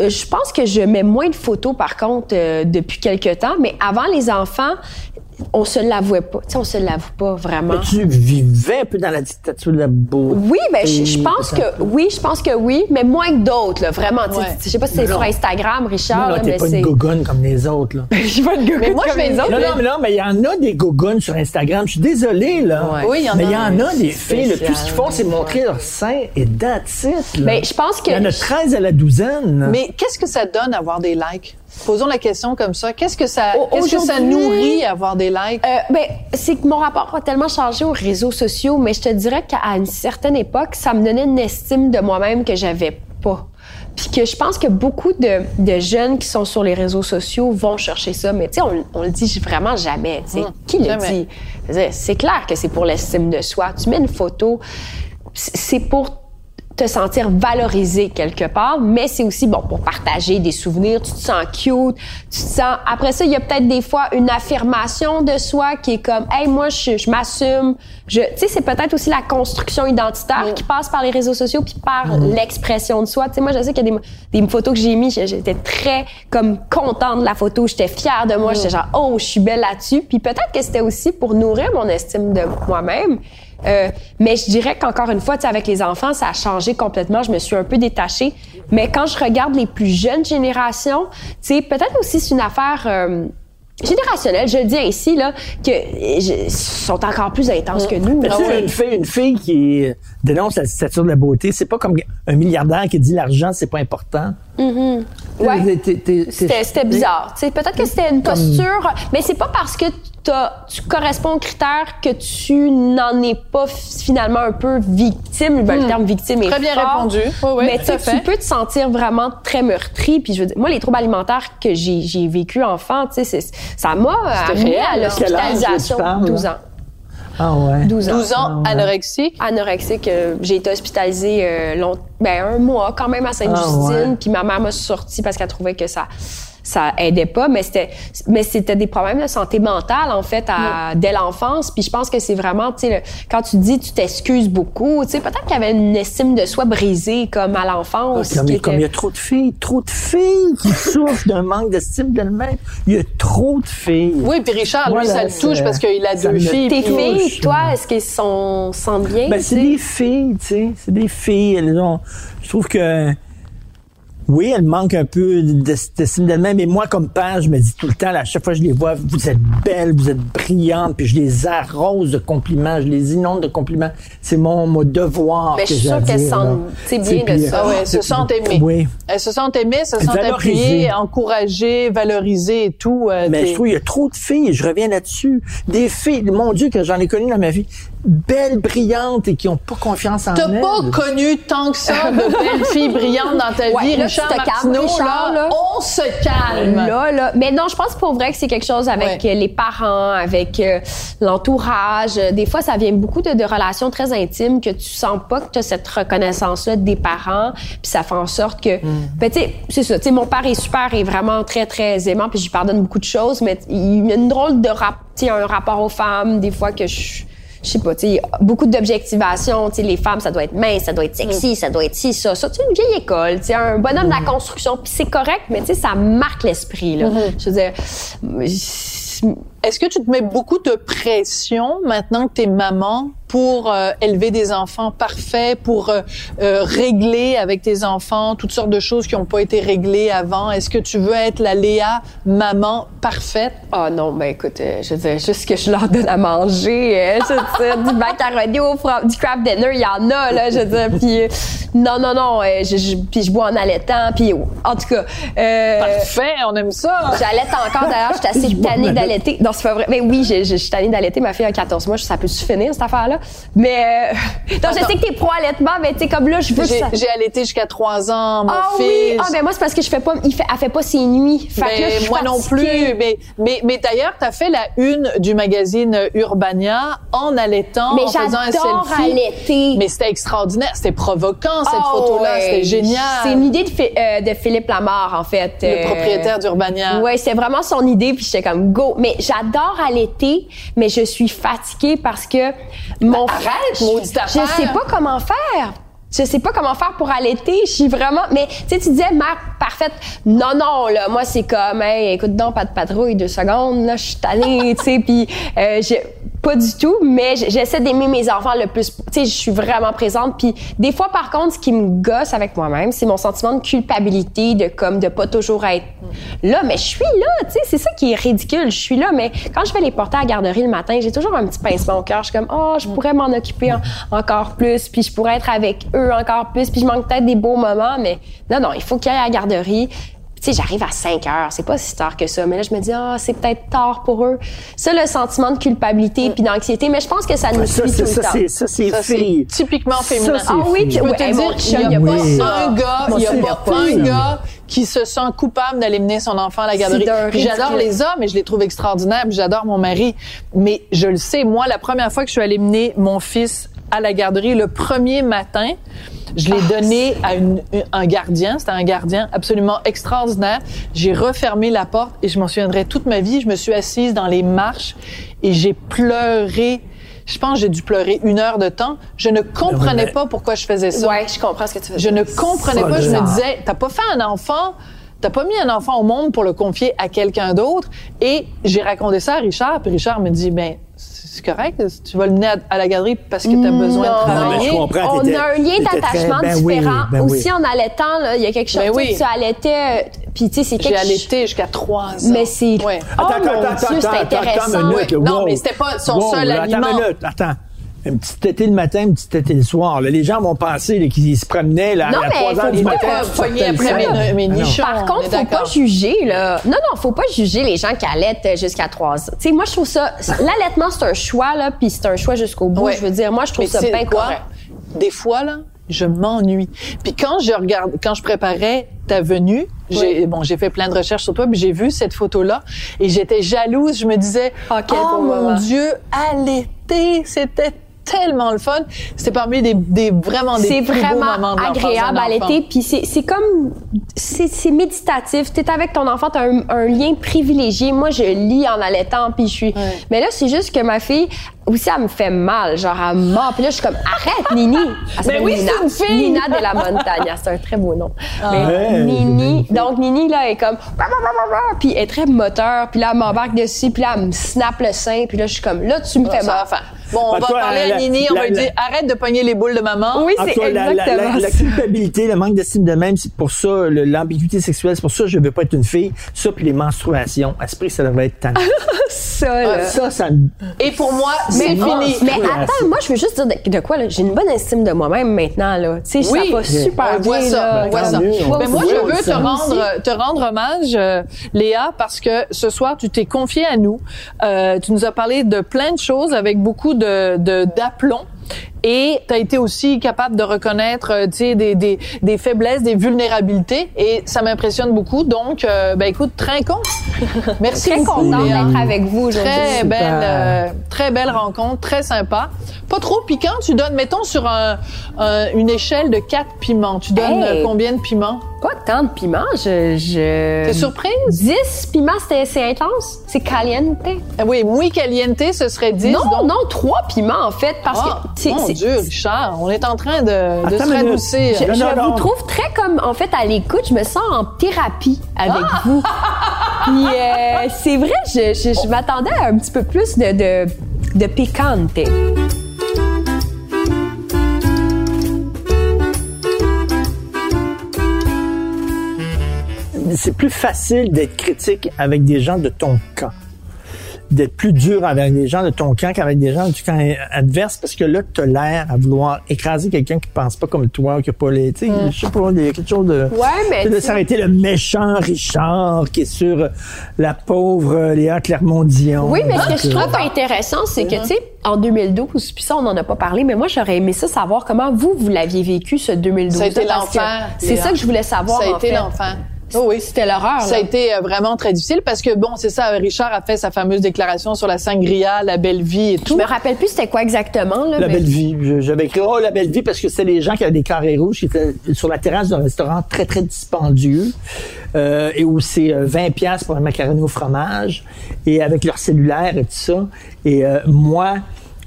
euh, je pense que je mets moins de photos, par contre, euh, depuis quelques temps. Mais avant les enfants, on se l'avouait pas. Tu sais, on se l'avoue pas vraiment. Mais tu vivais un peu dans la dictature de la beauté. Oui, ben je, je pense que oui, je pense que oui, mais moins que d'autres, là, vraiment. tu sais, Ouais. Je sais pas si c'est sur Instagram, Richard, Non, là, là, t'es mais pas une gogonne comme les autres, là. Je suis pas une Mais moi, je vais dire- Non, non, mais non, mais il y en a des gogones sur Instagram. Je suis désolé, là. Ouais. Oui, il y en mais a. il y en a des filles, tout ce qu'ils font, c'est montrer leur sein et that's it, là. Ben, je pense que- Il y en a 13 à la douzaine. là. Mais qu'est-ce que ça donne avoir des likes? Posons la question comme ça. Qu'est-ce que ça, qu'est-ce que ça nourrit avoir des likes? Euh, ben, c'est que mon rapport a tellement changé aux réseaux sociaux, mais je te dirais qu'à une certaine époque, ça me donnait une estime de moi-même que j'avais pas. Puis que je pense que beaucoup de, de jeunes qui sont sur les réseaux sociaux vont chercher ça, mais tu sais, on, on le dit vraiment jamais. tu sais. Hum, Qui le dit? C'est clair que c'est pour l'estime de soi. Tu mets une photo, c'est pour te sentir valorisé quelque part, mais c'est aussi bon pour partager des souvenirs, tu te sens cute, tu te sens après ça il y a peut-être des fois une affirmation de soi qui est comme hey moi je, je m'assume, je tu sais c'est peut-être aussi la construction identitaire qui passe par les réseaux sociaux puis par l'expression de soi. Tu sais moi je sais qu'il y a des, des photos que j'ai mis, j'étais très comme contente de la photo, j'étais fière de moi, j'étais genre oh je suis belle là-dessus, puis peut-être que c'était aussi pour nourrir mon estime de moi-même. Euh, mais je dirais qu'encore une fois, avec les enfants, ça a changé complètement. Je me suis un peu détachée. Mais quand je regarde les plus jeunes générations, tu sais, peut-être aussi c'est une affaire euh, générationnelle. Je le dis ainsi là que euh, je- sont encore plus intenses que nous. Mais une fille, une fille qui dénonce la dictature de la beauté, c'est pas comme un milliardaire qui dit l'argent, c'est pas important. Ouais. T'es- t'es- C'était, bizarre. Tu sais, peut-être que c'était une posture, mais c'est pas parce que tu corresponds aux critères que tu n'en es pas finalement un peu victime. Ben, Le terme victime est Très bien fort. répondu. Oui, mais tu peux te sentir vraiment très meurtri. Puis je veux dire, moi, les troubles alimentaires que j'ai, j'ai vécu enfant, tu sais, c'est- ça m'a amené réel, à là. Quel âge l'hospitalisation. tu parles, 12 là? ans. Ah ouais. 12 ans. 12 ans, anorexique. Anorexique, euh, j'ai été hospitalisée euh, long- ben, un mois quand même à Sainte-Justine. Ah ouais. Puis ma mère m'a sortie parce qu'elle trouvait que ça ça aidait pas, mais c'était mais c'était des problèmes de santé mentale en fait à, dès l'enfance. Puis je pense que c'est vraiment, tu sais, quand tu dis tu t'excuses beaucoup, tu sais, peut-être qu'il y avait une estime de soi brisée comme à l'enfance. Comme, il y a trop de filles, trop de filles qui souffrent d'un manque d'estime d'elles-mêmes. Il y a trop de filles. Oui, puis Richard, lui, ça le touche parce qu'il a deux filles. Tes filles, toi, est-ce qu'elles sont sentent bien? Ben, c'est des filles, tu sais. C'est des filles. Elles ont, je trouve que, oui, elles manquent un peu d'est- d'estime d'elles-mêmes. Et moi, comme père, je me dis tout le temps, là, à chaque fois que je les vois, vous êtes belles, vous êtes brillantes, puis je les arrose de compliments, je les inonde de compliments. C'est mon, mon devoir. Mais je que suis j'ai à sûre qu'elles sentent, Tu sais, bien de ça. Ah ouais, elles se sentent aimées. Oui. Elles se sentent aimées, se sentent appuyées, encouragées, valorisées et tout. euh, Mais je trouve qu'il y a trop de filles, je reviens là-dessus. Des filles, mon Dieu, que j'en ai connu dans ma vie, belles, brillantes et qui ont pas confiance en T'as elles. pas connu tant que ça de belles filles brillantes dans ta Ouais, vie, là, Richard tu te calmes, Martineau, Richard, là, là. on se calme. Là, là. Mais non, je pense pour vrai que c'est quelque chose avec Ouais. euh, les parents, avec euh, l'entourage. Euh, Des fois, ça vient beaucoup de, de relations très intimes que tu sens pas que tu as cette reconnaissance-là des parents. Puis ça fait en sorte que... Ben, tu sais, c'est ça. Tu sais, mon père est super et vraiment très, très aimant. Puis je lui pardonne beaucoup de choses. Mais il y a une drôle de rap, tu sais, un rapport aux femmes, des fois que je... Je sais pas, tu sais, beaucoup d'objectivation, tu sais, les femmes, ça doit être mince, ça doit être sexy, ça doit être ci, ça, ça, tu une vieille école, tu sais, un bonhomme de la construction, puis c'est correct, mais tu sais, ça marque l'esprit, là. Je veux dire, Est-ce que tu te mets beaucoup de pression maintenant que tu es maman pour euh, élever des enfants parfaits, pour euh, euh, régler avec tes enfants toutes sortes de choses qui n'ont pas été réglées avant? Est-ce que tu veux être la Léa maman parfaite? Ah non, ben écoute, euh, je veux dire, juste que je leur donne à manger, euh, je veux dire, du macaroni au fra- du craft dinner, il y en a, là, je veux dire, puis euh, non, non, non, euh, je, je- puis je bois en allaitant, puis en tout cas, euh, Parfait, on aime ça. J'allaite encore, d'ailleurs, j'étais assez tannée d'allaiter. Non, c'est pas vrai. Mais oui, je, suis tannée d'allaiter. Ma fille a 14 mois, ça peut-tu finir, cette affaire-là? là. Mais, euh, donc, je sais que t'es pro-allaitement, mais tu sais, comme là, je veux J'ai ça. j'ai allaité jusqu'à trois ans, mon Ah fils. oui! Ah, ben moi, c'est parce que je fais pas, il fait, elle fait pas ses nuits. Fait que là, Ben, moi non plus. Mais, mais, mais d'ailleurs, tu as fait la une du magazine Urbania en allaitant, Mais en faisant un selfie. allaiter. Mais c'était extraordinaire. C'était provoquant, cette Ah photo-là. ouais. C'était génial. C'est une idée de, euh, de Philippe Lamarre, en fait. Le propriétaire d'Urbania. Ouais, c'est vraiment son idée, puis j'étais comme go. Mais j'adore allaiter, mais je suis fatiguée parce que mon arrête, maudite je sais pas comment faire. Je sais pas comment faire pour allaiter. Je suis vraiment. Mais tu sais, tu disais mère parfaite. Non, non, là, moi c'est comme, hey, écoute donc, pas de patrouille, deux secondes, là, je suis tannée, tu sais, puis euh, pas du tout. Mais j'essaie d'aimer mes enfants le plus. Tu sais, je suis vraiment présente. Puis des fois, par contre, ce qui me gosse avec moi-même, c'est mon sentiment de culpabilité, de comme de pas toujours être là. Mais je suis là, tu sais, c'est ça qui est ridicule. Je suis là, mais quand je vais les porter à la garderie le matin, j'ai toujours un petit pincement au cœur. Je suis comme, oh, je pourrais m'en occuper en- encore plus, puis je pourrais être avec eux encore plus, puis je manque peut-être des beaux moments, mais non, non, il faut qu'ils aillent à la garderie. Tu sais, j'arrive à 5 heures, c'est pas si tard que ça, mais là, je me dis, ah, c'est peut-être tard pour eux. Ça, le sentiment de culpabilité puis d'anxiété, mais je pense que ça nous Ça, suit tout ça, le temps. c'est ça, c'est Ça, c'est fille. typiquement Ça, féminin. c'est Ah oui. Je peux te dire, n'y a pas un gars, il y a pas un ça. gars qui se sent coupable d'aller mener son enfant à la garderie. J'adore les hommes et je les trouve extraordinaires. puis J'adore mon mari. Mais je le sais, moi, la première fois que je suis allée mener mon fils à la garderie, le premier matin, je l'ai donné à une- un gardien. C'était un gardien absolument extraordinaire. J'ai refermé la porte et je m'en souviendrai toute ma vie. Je me suis assise dans les marches et j'ai pleuré. Je pense que j'ai dû pleurer une heure de temps. Je ne comprenais pas pourquoi je faisais ça. Ouais, je comprends ce que tu veux Je ne comprenais pas. Je me disais, t'as pas fait un enfant, t'as pas mis un enfant au monde pour le confier à quelqu'un d'autre? Et j'ai raconté ça à Richard, puis Richard me dit, ben c'est correct, tu vas le mener à, à la galerie parce que t'as besoin de Non, Non, mais travailler. On a un lien d'attachement très- ben oui, différent. ben oui. Aussi, en allaitant, il y a quelque chose. Ben tu sais, oui. Tu allaitais, euh, puis tu sais, c'est J'ai quelque allaité jusqu'à trois ans. Mais c'est. Ouais. Oh Attends, mon attends, Dieu, attends, c'est attends, attends, intéressant. une minute, Ouais. Non, wow. mais c'était pas son Wow, seul là, aliment. Attends une minute, attends. Un petit tété le matin, un petit tété le soir. là. Les gens vont penser là, qu'ils se promenaient là, Non, à mais 3 faut heures du matin. après mes- mes. Par on contre, faut pas juger, là. Non, non, faut pas juger les gens qui allaitent jusqu'à 3 ans. Tu sais, moi, je trouve ça. L'allaitement, c'est un choix, là, puis c'est un choix jusqu'au bout. Ouais. Je veux dire, moi, je trouve Mais ça bien quoi? correct. Des fois, là, je m'ennuie. Puis quand je regarde, quand je préparais ta venue, j'ai, bon, j'ai fait plein de recherches sur toi, puis j'ai vu cette photo-là, et j'étais jalouse. Je me disais, quel oh mon moment. Dieu, allaiter, c'était tellement le fun. C'était parmi des, des vraiment des C'est plus beaux vraiment moments de l'enfance agréable à l'été. Puis c'est c'est comme. C'est c'est méditatif. Tu es avec ton enfant, tu as un, un lien privilégié. Moi, je lis en allaitant, puis je suis. Mais là, c'est juste que ma fille, aussi, elle me fait mal. Genre, elle mord. Puis là, je suis comme, arrête, Nini. Elle Ben oui, Nina. c'est une fille. Nina de la Montagne. C'est un très beau nom. Mais Ouais, Nini. Donc, Nini, là, est comme. Puis elle est très moteur. Puis là, elle m'embarque dessus. Puis là, elle me snap le sein. Puis là, je suis comme, là, tu me fais Ça mal. Bon, on Bah, va toi, parler la- à Nini, on la- va lui la- dire, arrête de pogner les boules de maman. Oui, En c'est exactement la- la culpabilité, le manque d'estime de même, c'est pour ça, l'ambiguïté sexuelle, c'est pour ça que je veux pas être une fille. Ça, puis les menstruations. Esprit, ça devrait être tannant. Ça, là. ça, ça. Et pour moi, c'est fini. mais Oui, attends, assez. moi, je veux juste dire de, de quoi, là? J'ai une bonne estime de moi-même maintenant, là. Tu sais, Oui. ça va super bien, ça, là. ça. mieux, Mais moi, je veux te rendre, te rendre hommage, euh, Léa, parce que ce soir, tu t'es confiée à nous. Euh, tu nous as parlé de plein de choses avec beaucoup de de- d'aplomb. Et tu as été aussi capable de reconnaître, euh, tu sais, des, des, des faiblesses, des vulnérabilités. Et ça m'impressionne beaucoup. Donc, euh, ben écoute, trinquons. Merci Très beaucoup, contente Léa. d'être avec vous aujourd'hui. Très belle, euh, très belle rencontre, très sympa. Pas trop piquant. Tu donnes, mettons, sur un, un- une échelle de 4 piments. Tu donnes Hey. combien de piments? Pas tant de piment, je... je... T'es surprise? 10 piments, c'était- c'est intense? C'est caliente? Ah Oui, muy caliente, ce serait 10. Non, donc. non, 3 piments, en fait, parce Ah, que... c'est- mon Dieu, Richard, on est en train de, de se radoucir. Je, Non, je non, non. vous trouve très comme, en fait, à l'écoute, je me sens en thérapie avec Ah! vous. Puis euh, c'est vrai, je, je, je m'attendais à un petit peu plus de, de, de piquante. c'est plus facile d'être critique avec des gens de ton camp. D'être plus dur avec les gens de ton camp qu'avec des gens du camp adverse parce que là, tu as l'air à vouloir écraser quelqu'un qui pense pas comme toi, qui a pas les, tu sais, je sais pas, il y a quelque chose de... Ouais, mais de s'arrêter le méchant Richard qui est sur la pauvre Léa Clermont-Dion. Oui, mais ce que je Donc, euh, trouve intéressant, c'est que, tu sais, en 2012, puis ça, on n'en a pas parlé, mais moi, j'aurais aimé ça savoir comment vous, vous l'aviez vécu, ce 2012 Ça a été l'enfer, C'est ça que je voulais savoir, Ça a en été fait. l'enfer. Oh oui. C'était l'horreur, Ça a été euh, vraiment très difficile parce que bon, c'est ça, Richard a fait sa fameuse déclaration sur la sangria, la belle vie et Je tout. me rappelle plus c'était quoi exactement, là. La mais- belle vie. Je- J'avais écrit oh la belle vie parce que c'était les gens qui avaient des carrés rouges qui étaient sur la terrasse d'un restaurant très très dispendieux euh, et où c'est euh, 20 pièces pour un macaroni au fromage et avec leur cellulaire et tout ça. Et euh, moi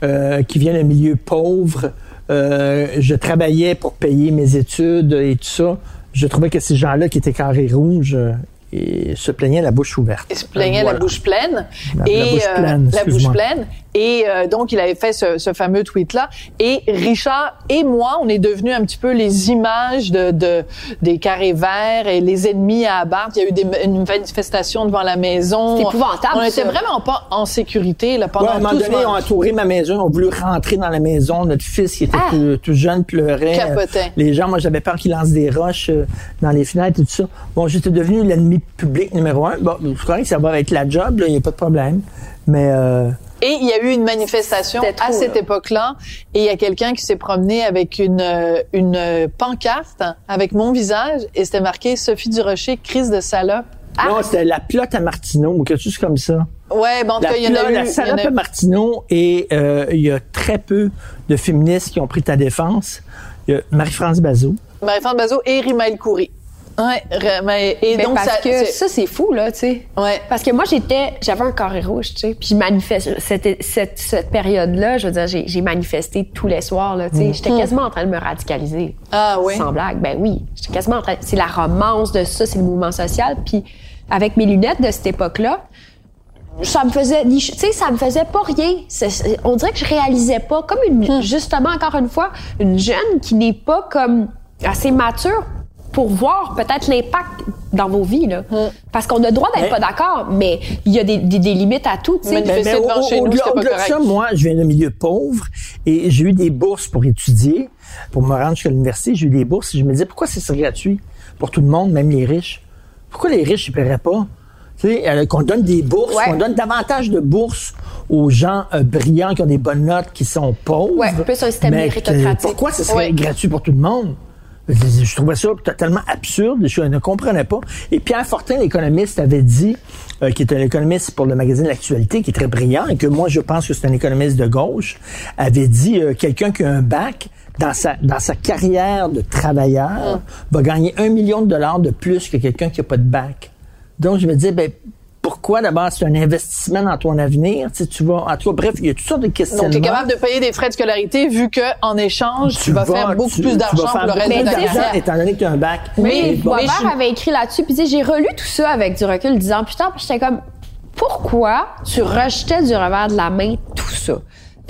euh, qui viens d'un milieu pauvre, euh, je travaillais pour payer mes études et tout ça. Je trouvais que ces gens-là qui étaient carrés rouges euh, et se plaignaient la bouche ouverte. Il se plaignait Euh, la bouche pleine. La- la et, bouche euh, pleine, la bouche pleine. Et euh, donc, il avait fait ce, ce fameux tweet-là. Et Richard et moi, on est devenus un petit peu les images de, de des carrés verts et les ennemis à abattre. Il y a eu des, une manifestation devant la maison. C'est épouvantable, On était ça. vraiment pas en sécurité là, pendant Ouais, à un moment tout ce donné, ils ont moment. entouré ma maison, ils ont voulu rentrer dans la maison. Notre fils, qui était Ah! tout, tout jeune, pleurait. Capotait. Les gens, moi, j'avais peur qu'ils lancent des roches euh, dans les fenêtres et tout ça. Bon, j'étais devenu l'ennemi public numéro un. Bon, c'est correct, ça va être la job, il n'y a pas de problème. Mais euh, Et il y a eu une manifestation trop, à cette là. époque-là, et il y a quelqu'un qui s'est promené avec une euh, une pancarte avec mon visage, et c'était marqué Sophie Durocher, crise de salope. non, c'était la plotte à Martineau ou quelque chose comme ça. Ouais, ben en tout La, cas, il y en a eu. la salope a- à Martineau et euh, il y a très peu de féministes qui ont pris ta défense. Il y a Marie-France Bazot. Marie-France Bazot et Rimaël Coury. Ouais, Rimaël- et Mais donc parce ça, que c'est- ça, c'est fou, là, tu sais. ouais. Parce que moi, j'étais, j'avais un carré rouge, tu sais, puis manifeste, cette, cette, cette période-là, je veux dire, j'ai, j'ai manifesté tous les soirs, là, tu sais. J'étais quasiment en train de me radicaliser. Ah oui. Sans blague, ben oui. J'étais quasiment en train, c'est la romance de ça, c'est le mouvement social, puis avec mes lunettes de cette époque-là, ça me faisait, tu sais, ça me faisait pas rien. C'est- on dirait que je réalisais pas, comme une, justement, encore une fois, une jeune qui n'est pas comme assez mature pour voir peut-être l'impact dans vos vies, là. Parce qu'on a le droit d'être Mais- pas d'accord, mais il y a des, des, des limites à tout, Mais- mais au- chez nous, au-delà- c'était pas au-delà de correct. ça, moi, je viens d'un milieu pauvre et j'ai eu des bourses pour étudier, pour me rendre jusqu'à l'université. J'ai eu des bourses et je me disais, pourquoi c'est gratuit pour tout le monde, même les riches? Pourquoi les riches ne paieraient pas? Tu sais, euh, qu'on donne des bourses, Ouais. qu'on donne davantage de bourses aux gens euh, brillants qui ont des bonnes notes, qui sont pauvres. Ouais, plus un système méritocratique. Pourquoi ce serait Ouais. gratuit pour tout le monde? Je, trouvais ça totalement absurde. Je ne comprenais pas. Et Pierre Fortin, l'économiste, avait dit, euh, qui est un économiste pour le magazine L'Actualité, qui est très brillant, et que moi, je pense que c'est un économiste de gauche, avait dit, euh, quelqu'un qui a un bac, dans sa, dans sa carrière de travailleur, va gagner un million de dollars de plus que quelqu'un qui n'a pas de bac. Donc, je me disais, ben, pourquoi d'abord c'est un investissement dans ton avenir? Tu, sais, tu vas, en tout cas, bref, il y a toutes sortes de questions. Donc, tu es capable de payer des frais de scolarité vu que en échange, tu, vas faire beaucoup tu- plus tu d'argent vas faire pour le reste beaucoup de ta Mais carrière. étant donné que tu as un bac. Mais bon, Boisvert je- avait écrit là-dessus, puis j'ai relu tout ça avec du recul, disant putain, puis j'étais comme pourquoi tu rejetais du revers de la main tout ça?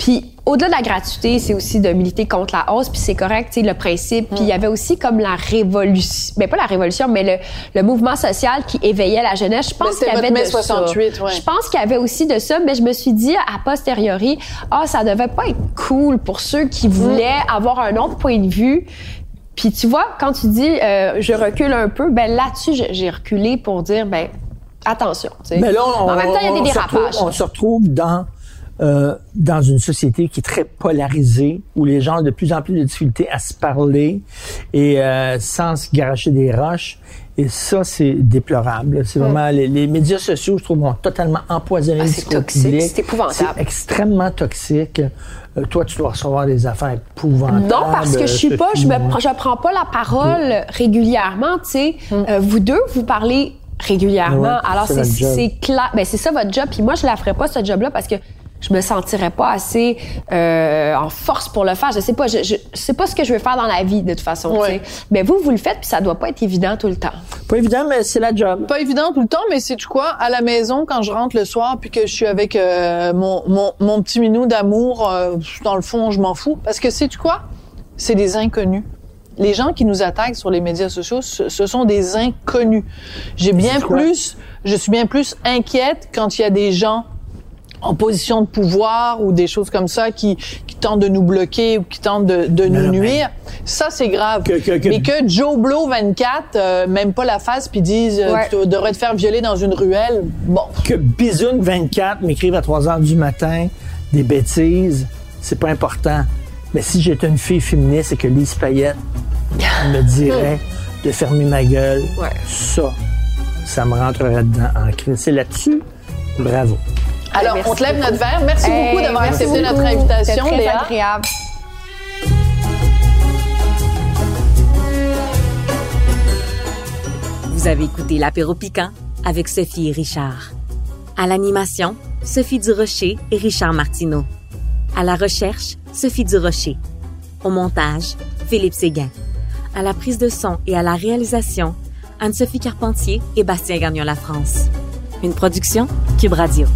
Puis au-delà de la gratuité, c'est aussi de militer contre la hausse, puis c'est correct, tu sais, le principe. Puis il y avait aussi comme la révolution, mais pas la révolution, mais le, le mouvement social qui éveillait la jeunesse. Je Mais pense qu'il y avait de 68, ça. ouais. Je pense qu'il y avait aussi de ça, mais je me suis dit à posteriori, ah, ça devait pas être cool pour ceux qui voulaient avoir un autre point de vue. Puis tu vois, quand tu dis euh, je recule un peu, ben là-dessus j'ai reculé pour dire ben attention. tu sais. Mais là, on, en même temps, il y a des dérapages. on se retrouve dans euh, dans une société qui est très polarisée, où les gens ont de plus en plus de difficultés à se parler et euh, sans se garocher des roches. Et ça, c'est déplorable. C'est vraiment les, les médias sociaux, je trouve, ont totalement empoisonné Ah, c'est toxique, c'est épouvantable. C'est extrêmement toxique. Euh, toi, tu dois recevoir des affaires épouvantables. Non, parce que je suis pas, je je prends pas la parole régulièrement, tu sais. Euh, vous deux, vous parlez régulièrement. Ouais, Alors c'est clair, ben c'est ça votre job. Puis moi, je la ferais pas ce job-là parce que je me sentirais pas assez euh, en force pour le faire. Je sais pas, je, je sais pas ce que je veux faire dans la vie de toute façon. Ouais. tu sais. Mais vous, vous le faites, puis ça doit pas être évident tout le temps. Pas évident, mais c'est la job. Pas évident tout le temps, mais c'est tu quoi? À la maison, quand je rentre le soir, puis que je suis avec euh, mon, mon, mon petit minou d'amour, euh, dans le fond, je m'en fous. Parce que c'est tu quoi? C'est des inconnus. Les gens qui nous attaquent sur les médias sociaux, ce, ce sont des inconnus. J'ai bien plus, je suis bien plus inquiète quand il y a des gens en position de pouvoir ou des choses comme ça qui, qui tentent de nous bloquer ou qui tentent de, de nous non, mais- nuire, ça c'est grave. Que- que- que- Mais que Joe Blow 24, euh, même pas la face, puis disent euh, Ouais. tu devrais te faire violer dans une ruelle, bon. Que Bisoun 24 m'écrive à 3 heures du matin des bêtises, c'est pas important. Mais si j'étais une fille féministe et que Lise Payette me dirait de fermer ma gueule, Ouais. ça, ça me rentrerait dedans en crise. C'est là-dessus, bravo. Alors, on te lève beaucoup. notre verre. Merci beaucoup d'avoir merci accepté notre invitation, très Léa. agréable. Vous avez écouté l'apéro piquant avec Sophie et Richard. À l'animation, Sophie Durocher et Richard Martineau. À la recherche, Sophie Durocher. Au montage, Philippe Séguin. À la prise de son et à la réalisation, Anne-Sophie Carpentier et Bastien Gagnon La France. Une production Cube Radio.